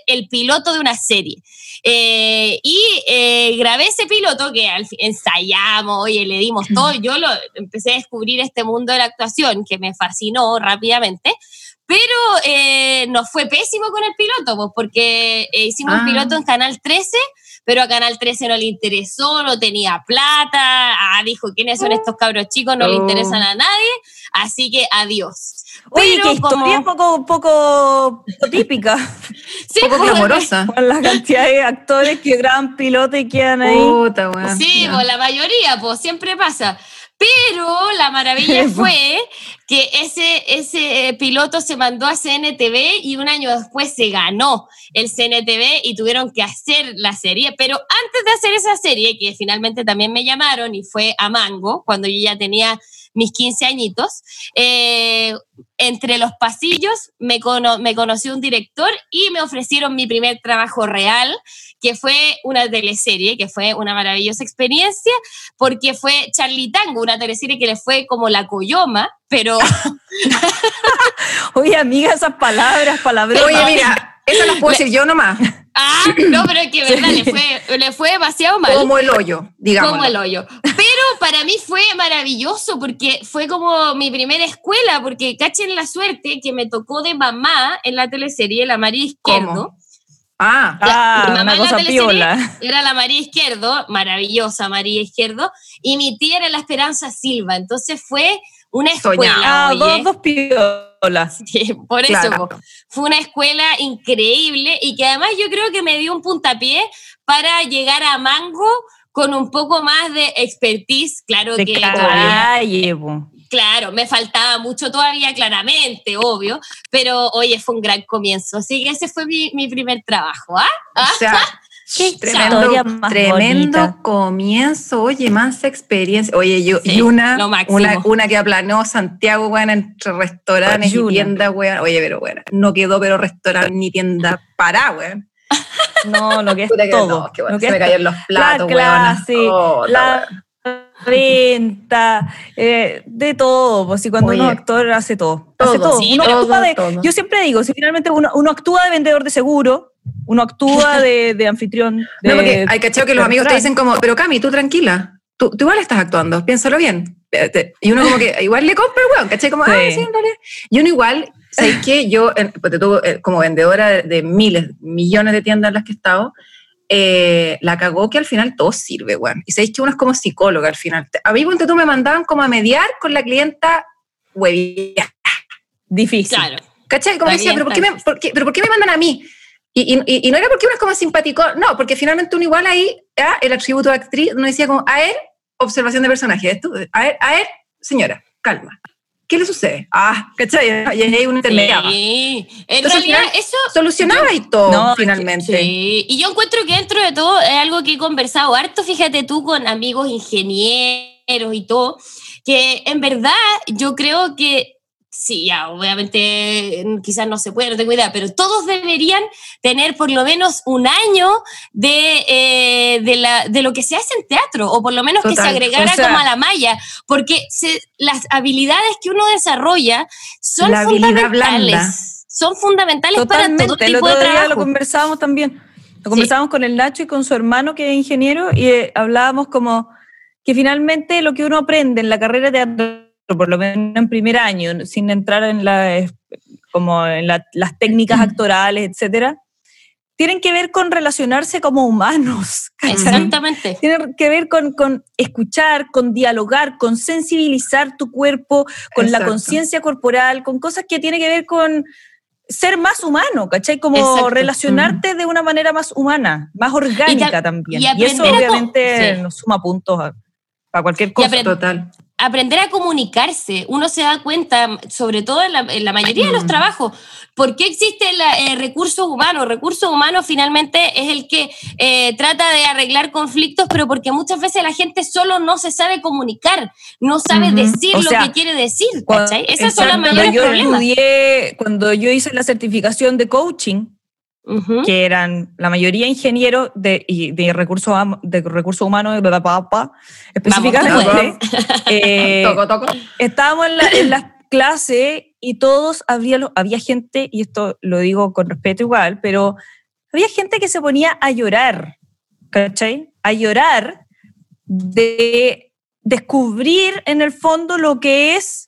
el piloto de una serie. Eh, y eh, grabé ese piloto que al fin ensayamos, oye, le dimos todo. Yo lo empecé a descubrir este mundo de la actuación que me fascinó rápidamente. Pero eh, nos fue pésimo con el piloto, pues, porque eh, hicimos Ah. un piloto en Canal 13, pero a Canal 13 no le interesó, no tenía plata. Ah, dijo, ¿quiénes son estos cabros chicos? No le Oh. interesan a nadie. Así que adiós. Oye, Pero qué historia como- poco, poco típica. Sí, poco pues, glamorosa. Con la cantidad de actores que graban piloto y quedan ahí. Puta, weón. Sí, pues la mayoría, pues siempre pasa. Pero la maravilla fue que ese, ese eh, piloto se mandó a CNTV y un año después se ganó el CNTV y tuvieron que hacer la serie. Pero antes de hacer esa serie, que finalmente también me llamaron y fue a Mango, cuando yo ya tenía mis 15 añitos, eh, entre los pasillos me, cono- me conoció un director y me ofrecieron mi primer trabajo real, que fue una teleserie, que fue una maravillosa experiencia, porque fue Charlie Tango, una teleserie que le fue como la Coyoma, pero Oye, amiga, esas palabras, palabras. Oye, mira, esas las puedo decir yo nomás. Ah, no, pero es que verdad, le fue, le fue demasiado mal. Como el hoyo, digamos. Como el hoyo. Pero para mí fue maravilloso porque fue como mi primera escuela, porque cachen la suerte que me tocó de mamá en la teleserie La María Izquierdo. ¿Cómo? Ah, Ah, Mi mamá una en la cosa piola. Era la María Izquierdo, maravillosa María Izquierdo, y mi tía era la Esperanza Silva. Entonces fue una escuela. Ah, dos, dos piolas. Sí, por eso Claro. po. fue una escuela increíble y que además yo creo que me dio un puntapié para llegar a Mango con un poco más de expertise, claro De que calle, claro, me faltaba mucho todavía claramente, obvio, pero oye, fue un gran comienzo, así que ese fue mi, mi primer trabajo, ¿ah? ¿Ah? o sea, Qué tremendo, más tremendo bonita. comienzo. Oye, más experiencia. Oye, yo, Sí, y una, una, una que aplanó Santiago, weón, entre restaurantes y tiendas, weón. Oye, pero weón, no quedó, pero restaurante ni tienda para, weón. No, lo que es Puta que todo. no, que bueno, lo que se me es cayeron los platos, la weón. clase, Oh, la, venta, eh, de todo, pues si cuando Oye. uno es actor hace todo, hace todo. sí, Uno todo, actúa de- todo. Yo siempre digo, si finalmente uno, uno actúa de vendedor de seguro, uno actúa de, de anfitrión. De, No, porque hay cachado que los amigos te dicen como, pero Cami, tú tranquila, tú, tú igual estás actuando, piénsalo bien. Y uno como que igual le compra weón, ¿cachai? Como, Sí. ah, sí, realidad. Y uno igual, ¿sabes qué? Yo, tú, eh, como vendedora de, de miles, millones de tiendas en las que he estado, eh, la cagó que al final todo sirve, weón. Y sabéis que uno es como psicóloga al final. A mí, ponte tú, me mandaban como a mediar con la clienta huevía. Difícil. Claro. ¿Cachai? Como decía, ¿pero por, qué me, por qué- ¿pero por qué me mandan a mí? Y, y- y- y no era porque uno es como simpático, no, porque finalmente uno igual ahí, ah, el atributo de actriz, uno decía como, a él, observación de personaje, a él, a él, señora, calma. ¿Qué le sucede? Ah, ¿cachai? Y ahí hay un intermediario. Sí. En Entonces, al realidad, final, eso Solucionaba y todo, No, finalmente. Sí, y yo encuentro que dentro de todo es algo que he conversado harto, fíjate tú, con amigos ingenieros y todo, que en verdad yo creo que sí, ya, obviamente mm, quizás no se puede, no tengo idea, pero todos deberían tener por lo menos un año de, eh, de, la, de lo que se hace en teatro, o por lo menos que se agregara O sea- como a la malla, porque se- las habilidades que uno desarrolla son La fundamentales. blanda. Son fundamentales para todo. El tipo otro de día lo trabajo. conversábamos también. Lo conversábamos con el Nacho y con su hermano que es ingeniero y eh, hablábamos como que finalmente lo que uno aprende en la carrera de por lo menos en primer año, sin entrar en, la, eh, como en la- las técnicas actorales, etcétera, tienen que ver con relacionarse como humanos. ¿cachai? Exactamente. Tiene que ver con, con escuchar, con dialogar, con sensibilizar tu cuerpo, con la Exacto. conciencia corporal, con cosas que tienen que ver con ser más humano, ¿cachai? Como Exacto. relacionarte de una manera más humana, más orgánica Y ta- también. y Y, eso obviamente sí. nos suma puntos a, a cualquier cosa. Total. Aprender a comunicarse. Uno se da cuenta, sobre todo en la, en la mayoría de los Mm. trabajos, por qué existe el recursos humanos. Recursos humanos finalmente es el que eh, trata de arreglar conflictos, pero porque muchas veces la gente solo no se sabe comunicar, no sabe decir O lo sea, que quiere decir. Cuando-. Esos son Cuando mayores yo estudié, cuando yo hice la certificación de coaching, Que eran la mayoría ingenieros de, y de recursos de recursos humanos, de papá, específicamente, eh, toco, toco. estábamos en, la- en las clases y todos había, había gente, y esto lo digo con respeto igual, pero había gente que se ponía a llorar, ¿cachai? A llorar de descubrir en el fondo lo que es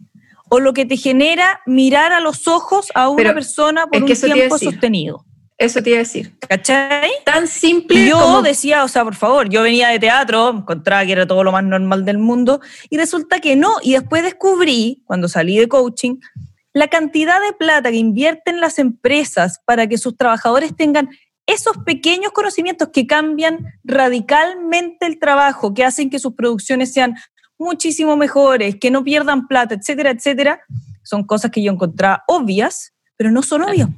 o lo que te genera mirar a los ojos a una Pero persona por es un que tiempo sostenido. Eso te iba a decir. ¿Cachai? Tan simple yo como... decía, o sea, por favor, yo venía de teatro, encontraba que era todo lo más normal del mundo, y resulta que no. Y después descubrí, cuando salí de coaching, la cantidad de plata que invierten las empresas para que sus trabajadores tengan esos pequeños conocimientos que cambian radicalmente el trabajo, que hacen que sus producciones sean muchísimo mejores, que no pierdan plata, etcétera, etcétera, son cosas que yo encontraba obvias, pero no son obvias.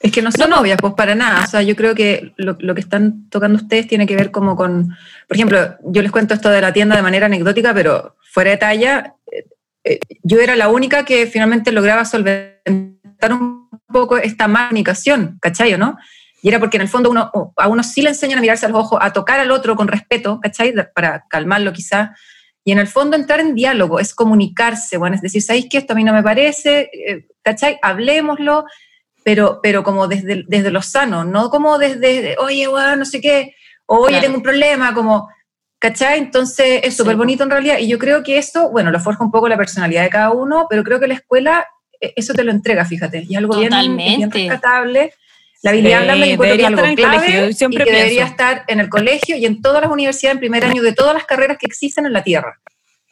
Es que no son obvias, pues para nada. O sea, yo creo que lo, lo que están tocando ustedes tiene que ver como con, por ejemplo, yo les cuento esto de la tienda de manera anecdótica, pero fuera de talla, eh, eh, yo era la única que finalmente lograba solventar un poco esta comunicación, ¿cachai o no? Y era porque en el fondo uno, a uno sí le enseñan a mirarse a los ojos, a tocar al otro con respeto, ¿cachai? Para calmarlo quizá. Y en el fondo entrar en diálogo, es comunicarse, bueno, es decir, ¿sabéis que esto a mí no me parece? Eh, ¿Cachai? Hablémoslo, pero, pero como desde, desde lo sano, no como desde, oye, weón, no sé qué, o oye, Claro. tengo un problema, como, ¿cachai? Entonces es súper Sí. bonito en realidad, y yo creo que eso, bueno, lo forja un poco la personalidad de cada uno, pero creo que la escuela eh, eso te lo entrega, fíjate, y es algo bien, bien Totalmente. rescatable. La habilidad Sí, blanda yo encuentro que algo en colegio, siempre y que debería estar en el colegio y en todas las universidades en primer año de todas las carreras que existen en la Tierra,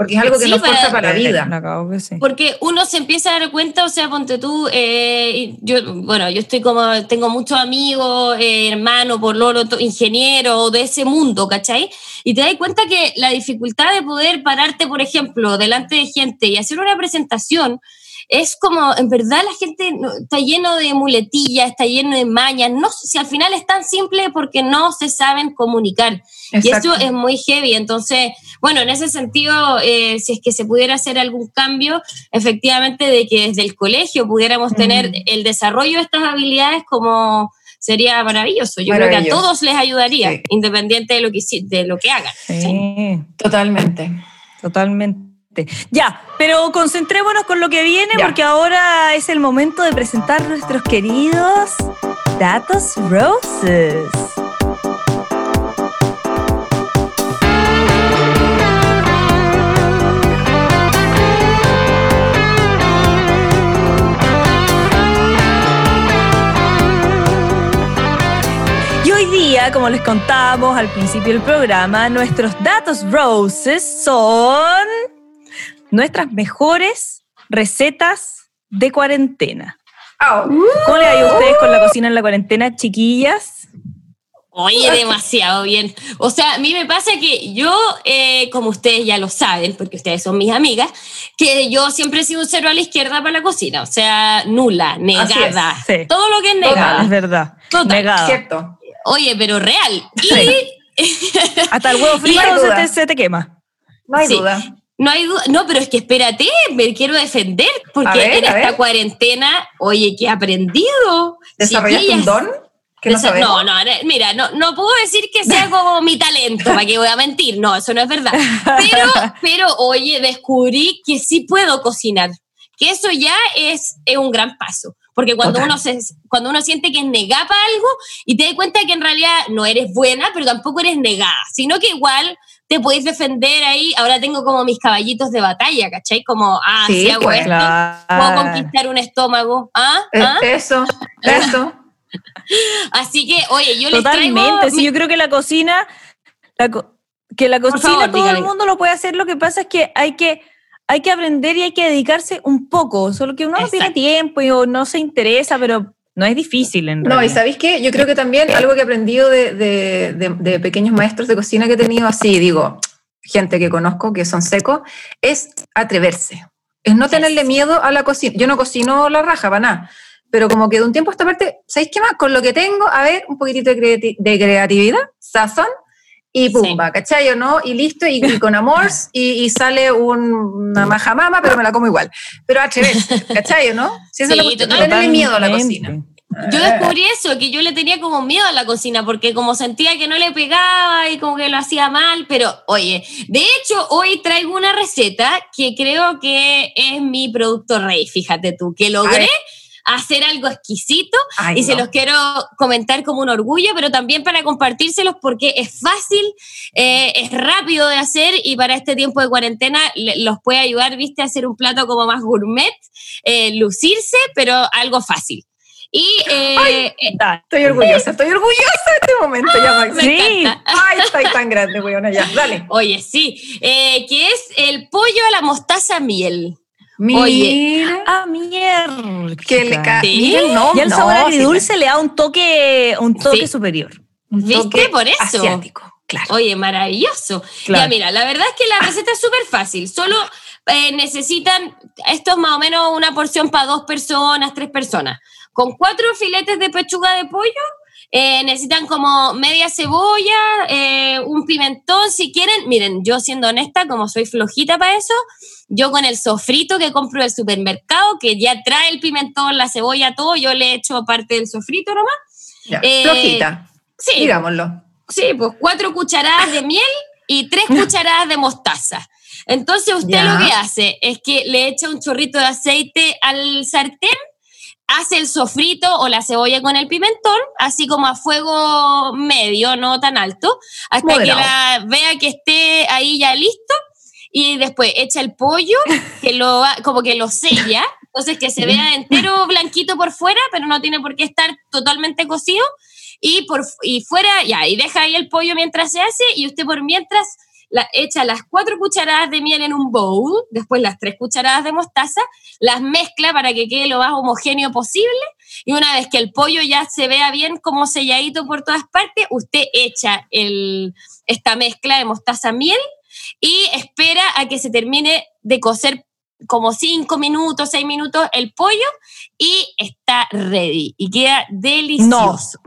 porque es algo que Sí, nos para- forja para la vida. Que sí. Porque uno se empieza a dar cuenta, o sea, ponte tú, eh, yo, bueno, yo estoy como, tengo muchos amigos, eh, hermanos, por loro, ingenieros de ese mundo, ¿cachai? Y te das cuenta que la dificultad de poder pararte, por ejemplo, delante de gente y hacer una presentación, es como, en verdad la gente no- está lleno de muletillas, está lleno de mañas, no, si al final es tan simple porque no se saben comunicar. Y Exacto. eso es muy heavy. Entonces, bueno, en ese sentido, eh, si es que se pudiera hacer algún cambio, efectivamente, de que desde el colegio pudiéramos tener el desarrollo de estas habilidades como sería maravilloso. Yo creo que a todos les ayudaría, Sí. independiente de lo que, de lo que hagan. ¿sí? Sí, Totalmente. totalmente. Ya, pero concentrémonos con lo que viene Ya. porque ahora es el momento de presentar nuestros queridos Datos Roses. Como les contábamos al principio del programa, nuestros datos roses son nuestras mejores recetas de cuarentena. Au. ¿Cómo le va a ustedes con la cocina en la cuarentena, chiquillas? Oye, demasiado bien. O sea, a mí me pasa que yo, eh, como ustedes ya lo saben, porque ustedes son mis amigas, que yo siempre he sido un cero a la izquierda para la cocina. O sea, nula, negada. es, sí. Todo lo que es Total. negada. Es verdad. Total, Negada. Cierto. Oye, pero real. Y. Hasta el huevo frito No se te, se te quema. No hay Sí. duda. no hay duda. No, pero es que espérate, me quiero defender, porque ver, en esta cuarentena, oye, que he aprendido. ¿Desarrollaste un don? Que no, no, no, mira, no, no puedo decir que sea como mi talento, para que voy a mentir, no, eso no es verdad. Pero, pero oye, descubrí que sí puedo cocinar, que eso ya es, es un gran paso. Porque cuando Total. uno, se, cuando uno siente que es negada para algo y te das cuenta que en realidad no eres buena, pero tampoco eres negada, sino que igual te podéis defender ahí. Ahora tengo como mis caballitos de batalla, ¿cachai? Como, ah, Sí, si hago pues. esto, puedo conquistar un estómago. ¿Ah? Eh, ¿Ah? Eso, eso. Así que, oye, yo les traigo... Totalmente. Sí, mi- yo creo que la cocina, la co- que la cocina favor, todo el mundo lo puede hacer. Lo que pasa es que hay que hay que aprender y hay que dedicarse un poco. Solo que uno no tiene Exacto. tiempo y, o no se interesa, pero no es difícil en No, y realidad. ¿sabéis qué? Yo creo que también algo que he aprendido de, de- de- de pequeños maestros de cocina que he tenido así, digo, gente que conozco que son secos, es atreverse. Es no tenerle miedo a la cocina. Yo no cocino la raja para nada, pero como que de un tiempo a esta parte, ¿sabéis qué más? Con lo que tengo, a ver, un poquitito de, creati- de creatividad, sazón, y pumba, ¿cachai o no? Y listo, y, y con amor, y, y sale un- una majamama, pero me la como igual. Pero atreverse, ¿cachai o no? Si esa es la Sí, no tenerle miedo a la cocina. Yo descubrí eso, que yo le tenía como miedo a la cocina, porque como sentía que no le pegaba y como que lo hacía mal, pero oye, de hecho hoy traigo una receta que creo que es mi producto rey, fíjate tú, que logré hacer algo exquisito Ay, y se no. los quiero comentar como un orgullo, pero también para compartírselos porque es fácil, eh, es rápido de hacer y para este tiempo de cuarentena los puede ayudar, viste, a hacer un plato como más gourmet, eh, lucirse, pero algo fácil. Y eh, eh, Dale. Estoy orgullosa, estoy orgullosa de este momento ya, Maxi. me Sí. Ay, estoy tan grande, weona, ya, dale. Oye, sí, eh, que es el pollo a la mostaza miel. Mira, Oye. Ah, mierda. que le Sí. no, Y el no, sabor sí, agridulce le da un toque, un toque Sí. superior. un ¿Viste? toque Por eso. Asiático, claro. Oye, maravilloso. Claro. Ya, mira, la verdad es que la receta es súper fácil. Solo eh, necesitan, esto es más o menos una porción para dos personas, tres personas. Con cuatro filetes de pechuga de pollo, eh, necesitan como media cebolla, eh, un pimentón, si quieren. Miren, yo siendo honesta, como soy flojita para eso, yo con el sofrito que compro del supermercado, que ya trae el pimentón, la cebolla, todo, yo le echo parte del sofrito nomás. Ya, eh, Flojita, Sí, digámoslo. Sí, pues cuatro cucharadas de miel y tres cucharadas de mostaza. Entonces usted Ya. lo que hace es que le echa un chorrito de aceite al sartén, hace el sofrito o la cebolla con el pimentón, así como a fuego medio, no tan alto, hasta Moderado. que la vea que esté ahí ya listo. Y después echa el pollo, que lo como que lo sella, entonces que se vea entero blanquito por fuera, pero no tiene por qué estar totalmente cocido y por y fuera ya y deja ahí el pollo mientras se hace y usted por mientras la, echa las cuatro cucharadas de miel en un bowl, después las tres cucharadas de mostaza, las mezcla para que quede lo más homogéneo posible y una vez que el pollo ya se vea bien como selladito por todas partes, usted echa el, esta mezcla de mostaza miel y espera a que se termine de cocer como cinco minutos, seis minutos el pollo y está ready y queda delicioso.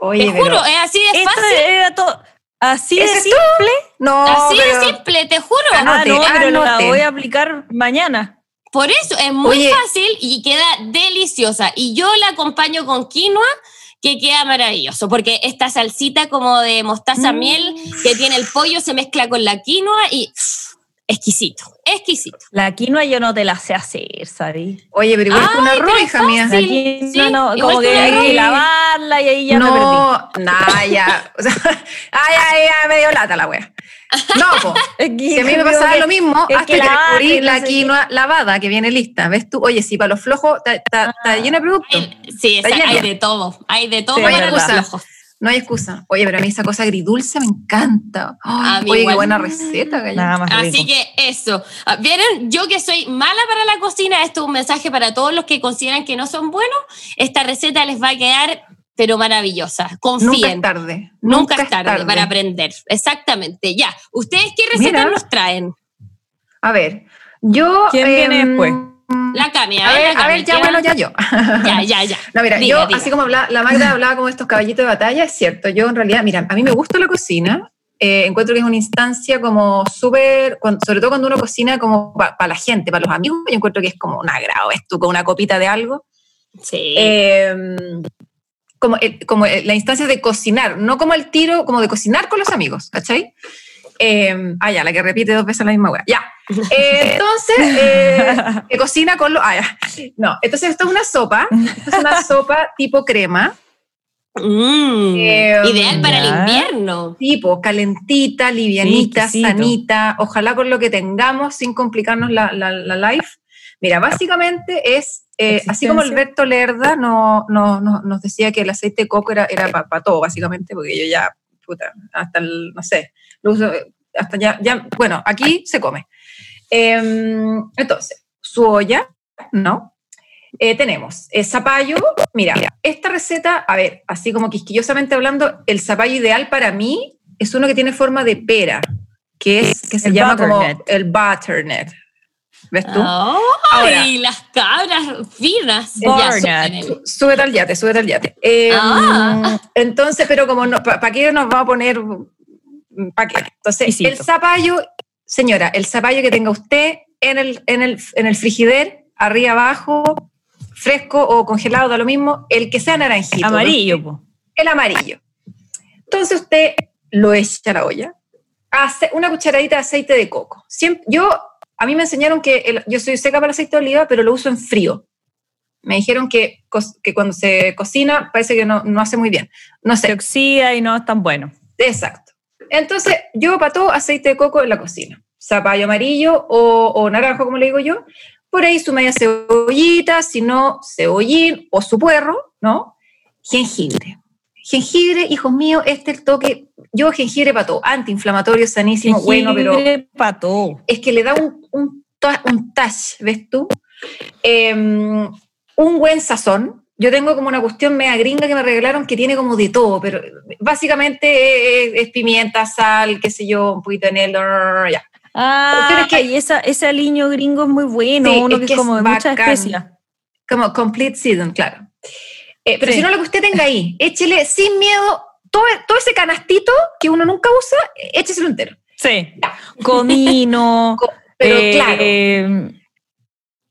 Oye, Te juro, es así de fácil, era todo así de ¿Ese es simple. no, así pero- de simple, te juro. Ah, no. Ah, no, Anote, pero la anote. voy a aplicar mañana. Por eso es muy Oye. fácil y queda deliciosa. Y yo la acompaño con quinoa, que queda maravilloso, porque esta salsita como de mostaza Mm. miel que tiene el pollo se mezcla con la quinoa y exquisito, exquisito. La quinoa yo no te la sé hacer, ¿sabes? Oye, pero igual que Ay, arroz, pero es hija mía. La quinoa sí, no, como que hay arroz. que lavarla y ahí ya me perdí. no, nah, ya. O sea, ay, ay, ay, me dio lata la wea. No, po. Que a mí me pasaba lo mismo que hasta que descubrí no la qué. quinoa lavada que viene lista. ¿Ves tú? Oye, sí, para los flojos está, llena de productos. Ay, Sí, Está hay llena. de todo, hay de todo Sí, para los flojos. No hay excusa. Oye, pero a mí esa cosa agridulce me encanta. Oye, igual. qué buena receta. Nada más rico. Así que eso. Ah, ¿Vieron? Yo que soy mala para la cocina, esto es un mensaje para todos los que consideran que no son buenos. Esta receta les va a quedar, pero maravillosa. Nunca Confíen. es tarde. Nunca, es tarde, para aprender. Exactamente. Ya. ¿Ustedes qué receta Mira. nos traen? A ver, yo... ¿Quién viene em, después? La Cami, a, A ver, a ver, ya ¿qué bueno, ya yo. Ya, ya, ya. No, mira, Diga, yo, diga. así como habla- la Magda hablaba como estos caballitos de batalla, es cierto. Yo en realidad, mira, a mí me gusta la cocina. eh, encuentro que es una instancia como súper, sobre todo cuando uno cocina como para la gente, para los amigos, yo encuentro que es como un agrado, ¿ves tú? Con una copita de algo. Sí. Eh, como el- como el- la instancia de cocinar, no como el tiro, como de cocinar con los amigos, ¿cachai? Eh, ah, ya, la que repite dos veces la misma weá. Ya. Eh, entonces, eh, que cocina con los. Ah, ya. No, entonces esto es una sopa. Esto es una sopa tipo crema, Mm, eh, ideal para el invierno. tipo calentita, livianita, exquisito. sanita. Ojalá con lo que tengamos sin complicarnos la, la, la life. Mira, básicamente es, eh, así como. Alberto Lerda no, no- no- nos decía que el aceite de coco era, era para todo, básicamente, porque yo ya, puta, hasta el, no sé, eh, hasta ya, ya, bueno, aquí se come. Em, entonces, su olla, ¿no? Eh, tenemos eh, zapallo. Mira, esta receta, a ver, así como quisquillosamente hablando, el zapallo ideal para mí es uno que tiene forma de pera, que es que se El llama como el butternut. ¿Ves tú? ¡Ay, Ahora. las cabras finas! Súbete al yate, súbete al yate. Eh, Ah. Entonces, pero como no, ¿para qué nos vamos a poner? ¿Para qué? Entonces, el zapallo, señora, el zapallo que tenga usted en el, en el, en el frigider, arriba abajo, fresco o congelado, da lo mismo, el que sea naranjito. Amarillo, po. el amarillo. Entonces usted lo echa a la olla, hace una cucharadita de aceite de coco. Siempre, yo, a mí me enseñaron que el- yo soy seca para el aceite de oliva, pero lo uso en frío. Me dijeron que, que cuando se cocina parece que no, no hace muy bien. No Se sé, oxida y no es tan bueno. exacto. Entonces yo para todo aceite de coco en la cocina. Zapallo amarillo o, o naranjo, como le digo yo. Por ahí su media cebollita, si no, cebollín o su puerro, ¿no? Jengibre. Jengibre, hijos míos, este es el toque. Yo jengibre para todo, antiinflamatorio, sanísimo, bueno, pero para todo. es que le da un, un touch, ¿ves tú? Em, un buen sazón. Yo tengo como una cuestión media gringa que me regalaron que tiene como de todo, pero básicamente es, es pimienta, sal, qué sé yo, un poquito de enel, ya. Ah, Pero es que- y esa, ese aliño gringo es muy bueno, Sí, uno es que que es como de muchas. Como complete season, claro. Eh, pero Sí. si no, lo que usted tenga ahí, échele sin miedo todo, todo ese canastito que uno nunca usa, écheselo entero. Sí. Comino, Co- Pero eh, claro, eh,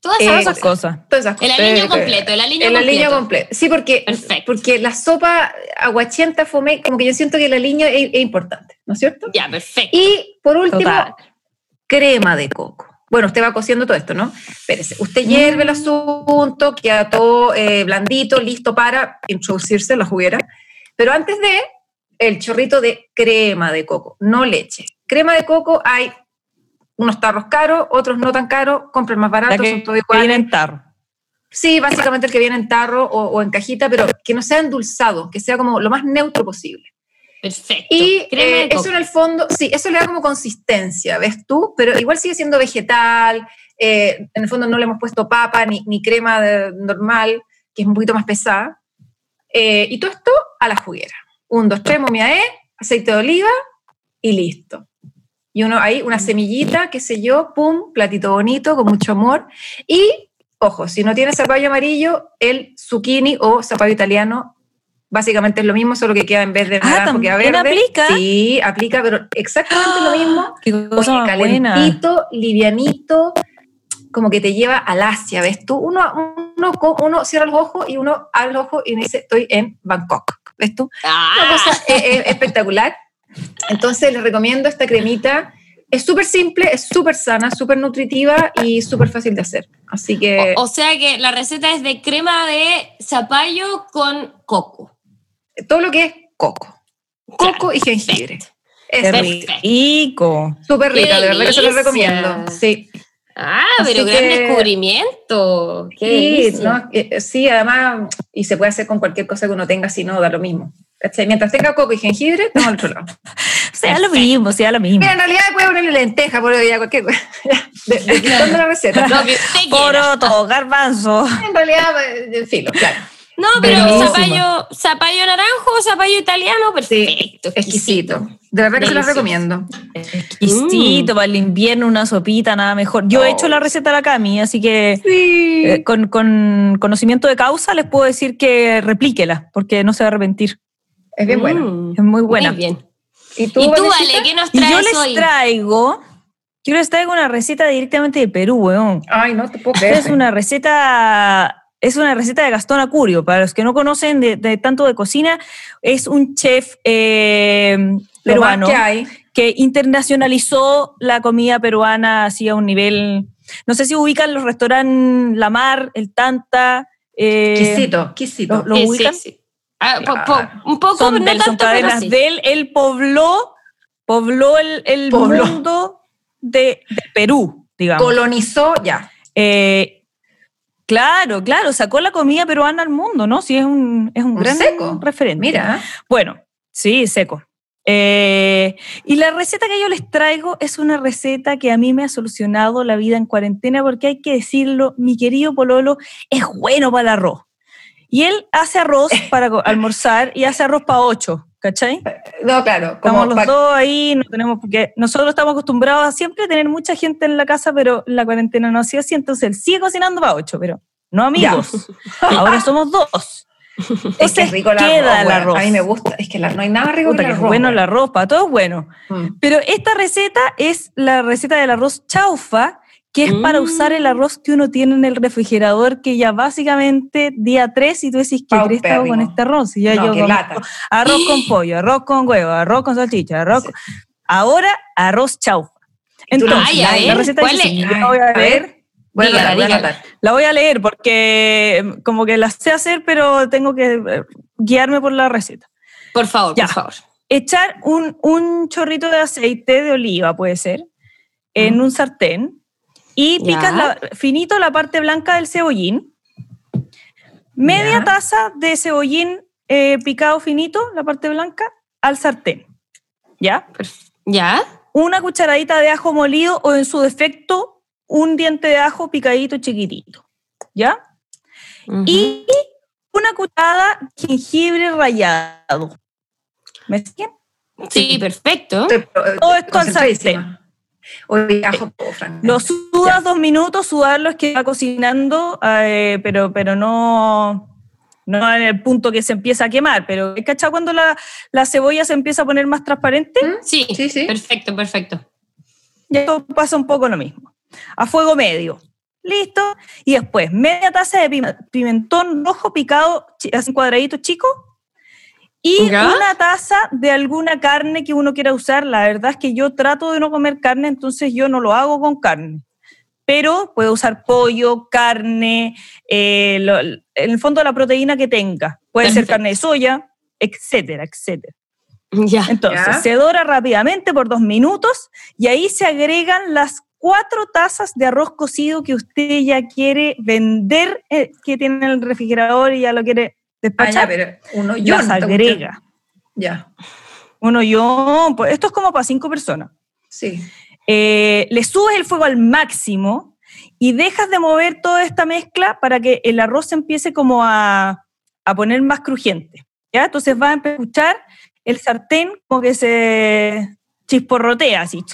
Todas Eh, esas esas cosas. cosas. todas esas El aliño Eh, completo, el aliño El completo. aliño completo. Sí, porque, Perfecto. porque la sopa aguachenta fome, como que yo siento que el aliño es, es importante, ¿no es cierto? Ya, perfecto. Y por último, Total. crema de coco. Bueno, usted va cociendo todo esto, ¿no? Espérese, usted hierve el asunto, queda todo eh, blandito, listo para introducirse en la juguera. Pero antes de, el chorrito de crema de coco, no leche. Crema de coco hay unos tarros caros, otros no tan caros, compren más baratos, que, son todos que viene iguales. en tarro. Sí, básicamente el que viene en tarro o, o en cajita, pero que no sea endulzado, que sea como lo más neutro posible. Perfecto. Y eh, eso en el fondo, sí, eso le da como consistencia, ¿ves tú? Pero igual sigue siendo vegetal, eh, en el fondo no le hemos puesto papa ni, ni crema de- normal, que es un poquito más pesada. Eh, y todo esto a la juguera. Un, dos, tres, momiaé, aceite de oliva y listo. Y uno ahí, una semillita, qué sé yo, pum, platito bonito, con mucho amor. Y, ojo, si no tiene zapallo amarillo, el zucchini o zapallo italiano, básicamente es lo mismo, solo que queda en vez de Ah, naranjo, queda ¿también verde. aplica? Sí, aplica, pero exactamente lo mismo. Qué cosa Oye, más buena. calentito, livianito, como que te lleva al Asia, ¿ves tú? Uno, uno, uno cierra los ojos y uno abre los ojos y dice, estoy en Bangkok. ¿Ves tú? Una Ah, cosa eh, eh, espectacular. Entonces les recomiendo esta cremita. Es súper simple, es súper sana, súper nutritiva y súper fácil de hacer. Así que o, o sea que la receta es de crema de zapallo con coco. todo lo que es coco. Coco y jengibre. Es Perfecto. rico. súper rica, ¡Qué de verdad que se los recomiendo. Sí, Ah, Así pero gran que- descubrimiento. Qué sí, delicia. no, eh, sí, además, y se puede hacer con cualquier cosa que uno tenga, si no, da lo mismo. ¿Cachai? Mientras tenga coco y jengibre, estamos al otro lado. Sea lo mismo, sea lo mismo. Mira, en realidad puede ponerle lenteja, por ya cualquier cosa. De, de, quitando la receta. Poroto, garbanzo. En realidad, filo, claro. No, pero zapallo, zapallo naranjo o zapallo italiano, perfecto. Exquisito. De verdad que se las Delicioso. recomiendo. Exquisito, para el invierno una sopita, nada mejor. Yo he Oh. hecho la receta de la Cami, así que Sí. eh, con, con conocimiento de causa les puedo decir que replíquela, porque no se va a arrepentir. Es bien bueno. Mm, Es muy buena. Muy bien. ¿Y tú, ¿Y tú? Ale, qué nos Y traes yo les hoy? traigo, yo les traigo una receta directamente de Perú, weón. Ay, no te puedo creer. es una receta, es una receta de Gastón Acurio. Para los que no conocen de, de tanto de cocina, es un chef eh, peruano que hay. que internacionalizó la comida peruana así a un nivel. No sé si ubican los restaurantes La Mar, el Tanta. eh, Quisito, quisito. lo- lo Sí, sí, ubican? sí. Ah, po- po- Claro. un poco, son, no de él, son tanto, pero cadenas sí. de él. Él pobló, pobló el, el Pobló. mundo de, de Perú, digamos. Colonizó ya. Eh, claro, claro, sacó la comida peruana al mundo, ¿no? Sí, es un, es un, Un gran seco. referente. Mira. Bueno, sí, seco. Eh, y la receta que yo les traigo es una receta que a mí me ha solucionado la vida en cuarentena porque hay que decirlo, mi querido Pololo es bueno para el arroz. Y él hace arroz para almorzar y hace arroz para ocho, ¿cachai? No, claro. Estamos Como los pa- dos ahí, no tenemos porque nosotros estamos acostumbrados a siempre tener mucha gente en la casa, pero la cuarentena no ha sido así, entonces él sigue cocinando para ocho, pero no amigos. Ahora somos dos. Es que Entonces es rico el arroz. queda el bueno. arroz. A mí me gusta. Es que la- no hay nada rico Puta, que que el arroz. bueno el arroz, para todo es bueno. Mm. Pero esta receta es la receta del arroz chaufa, que es para Mm. usar el arroz que uno tiene en el refrigerador, que ya básicamente día 3 y tú decís, ¿qué crees que hago con este arroz? Y ya No, yo con- arroz con pollo, arroz con huevo, arroz con salchicha, arroz con- Ahora, arroz chaufa. Entonces, Ay, la, ver, la receta ¿cuál dice es? yo la voy a ver. leer, Voy a Dígala, voy a la voy a leer porque eh, como que la sé hacer, pero tengo que eh, guiarme por la receta. Por favor, Ya. por favor. echar un, un chorrito de aceite de oliva, puede ser, en un sartén y picas la- finito la parte blanca del cebollín. Media Ya. taza de cebollín eh, picado finito, la parte blanca, al sartén. ¿Ya? ¿Ya? Una cucharadita de ajo molido o en su defecto un diente de ajo picadito chiquitito. ¿Ya? Y una cucharada de jengibre rallado. ¿Me siguen? Sí, perfecto. Todo esto al concentradísima. Poco. Lo sudas dos minutos, sudarlo es que va cocinando, eh, pero, pero no, no en el punto que se empieza a quemar. Pero ¿hay cachado cuando la, la cebolla se empieza a poner más transparente? Sí, Sí, sí. perfecto, perfecto. Y esto pasa un poco lo mismo. A fuego medio. Listo. Y después, media taza de pime- pimentón rojo picado, así cuadraditos chicos. Y ¿Ya? una taza de alguna carne que uno quiera usar. La verdad es que yo trato de no comer carne, entonces yo no lo hago con carne. Pero puedo usar pollo, carne, eh, lo- en el fondo la proteína que tenga. Puede ser carne de soya, etcétera, etcétera. Ya. Entonces, Ya. se dora rápidamente por dos minutos y ahí se agregan las cuatro tazas de arroz cocido que usted ya quiere vender, eh, que tiene en el refrigerador y ya lo quiere Ah, ya, despachar. pero uno yo. las agrega. Ya, Uno yo, pues esto es como para cinco personas. sí. Eh, le subes el fuego al máximo y dejas de mover toda esta mezcla para que el arroz se empiece como a, a poner más crujiente. ¿ya? Entonces vas a escuchar el sartén como que se chisporrotea así.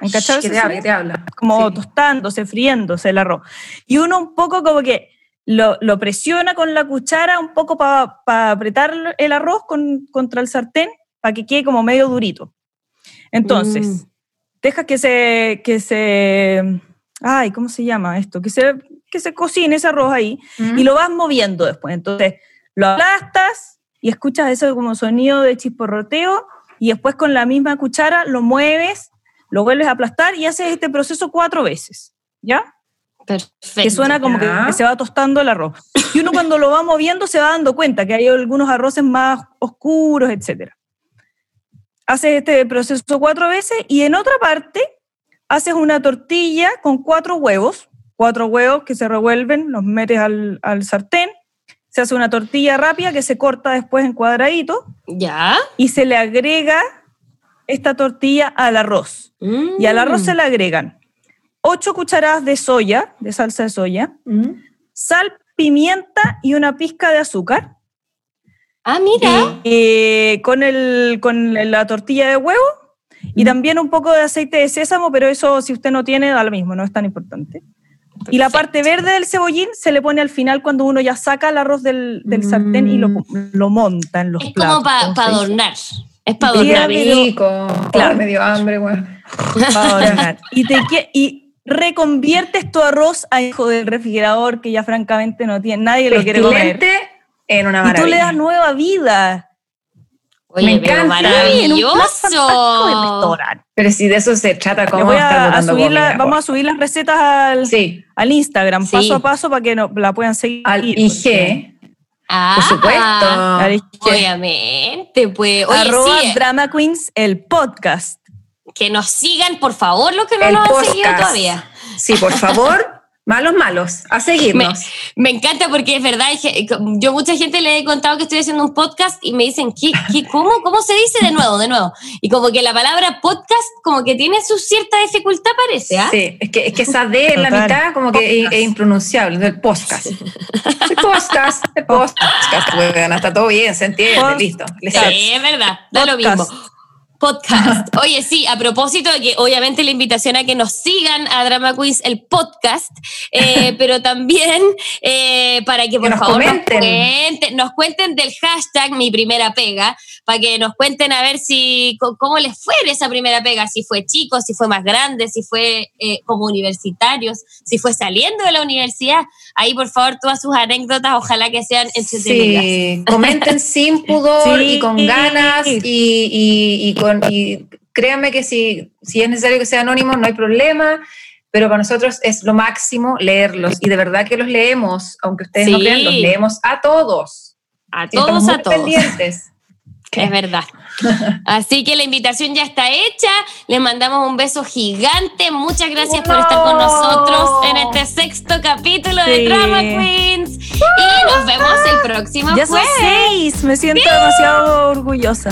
¿Han cachado ¿Qué ese te habla? Como Sí. tostándose, friéndose el arroz. Y uno un poco como que lo, lo presiona con la cuchara un poco para apretar el arroz con- contra el sartén para que quede como medio durito. Entonces, Mm. deja que se, que se, ay, ¿cómo se llama esto? Que se, que se cocine ese arroz ahí y lo vas moviendo después. Entonces, lo aplastas y escuchas eso como sonido de chisporroteo y después con la misma cuchara lo mueves, lo vuelves a aplastar y haces este proceso cuatro veces, ¿ya? Perfecto. Que suena como que, se va tostando el arroz. Y uno cuando lo va moviendo se va dando cuenta que hay algunos arroces más oscuros, etc. Haces este proceso cuatro veces y en otra parte haces una tortilla con cuatro huevos, cuatro huevos que se revuelven, los metes al, al sartén, se hace una tortilla rápida que se corta después en cuadraditos ¿Ya? y se le agrega esta tortilla al arroz. Y al arroz se le agregan 8 cucharadas de soya, de salsa de soya, Mm. sal, pimienta y una pizca de azúcar. Ah, mira. Eh, con, el, con la tortilla de huevo y también un poco de aceite de sésamo, pero eso si usted no tiene, da lo mismo, no es tan importante. Y la parte verde del cebollín se le pone al final cuando uno ya saca el arroz del, del sartén y lo, lo monta en los Es platos. como para ¿cómo se dice? adornar. Es para adornar. rico. Claro. Me dio hambre, güey. Pa' adornar. y, te, y reconviertes tu arroz a hijo del refrigerador que ya francamente no tiene, nadie lo quiere comer. En una Y maravilla. tú le das nueva vida. Oye, Me pero encanta. De maravilloso. restaurante. Pero si de eso se trata, ¿cómo voy a, a subir la- vamos a subir las recetas al, Sí, al Instagram, Sí. paso a paso, para que no, la puedan seguir. al porque- IG, Ah, por supuesto. al IG. Obviamente, pues. Oye, Arroba sí, Drama Queens, el podcast. Que nos sigan, por favor, los que no El nos han seguido todavía. Sí, por favor, malos, malos, a seguirnos. Me encanta porque es verdad, ge- yo mucha gente le he contado que estoy haciendo un podcast y me dicen, ¿qué, qué, cómo, ¿cómo se dice de nuevo, de nuevo? Y como que la palabra podcast como que tiene su cierta dificultad, parece, ¿ah? Sí, es que, es que esa D en la mitad como que es, es impronunciable, el podcast. El podcast, el podcast, weón, está todo bien, se entiende, listo. Sí, es verdad, da lo mismo. Podcast. Oye, sí, a propósito de que obviamente la invitación a que nos sigan a Drama Queens el podcast, eh, pero también eh, para que por nos favor comenten. nos cuenten, nos cuenten del hashtag mi primera pega, para que nos cuenten a ver si cómo les fue en esa primera pega, si fue chico, si fue más grande, si fue eh, como universitarios, si fue saliendo de la universidad. Ahí por favor todas sus anécdotas, ojalá que sean entretenidas. Sí, comenten sin pudor Sí. y con ganas y, y, y con, y créanme que si, si es necesario que sea anónimo no hay problema, pero para nosotros es lo máximo leerlos y de verdad que los leemos, aunque ustedes no Sí. crean, los leemos a todos. A estamos todos, muy a todos. pendientes. Es verdad. Así que la invitación ya está hecha. Les mandamos un beso gigante. Muchas gracias por estar con nosotros en este sexto capítulo de. Drama Queens. Y nos vemos el próximo Ya son jueves. seis, me siento demasiado orgullosa.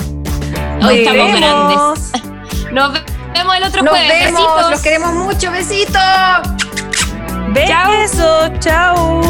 Hoy estamos Nos grandes. vemos. Nos vemos el otro Nos jueves. vemos, Besitos. los queremos mucho, besitos. Besos, chao.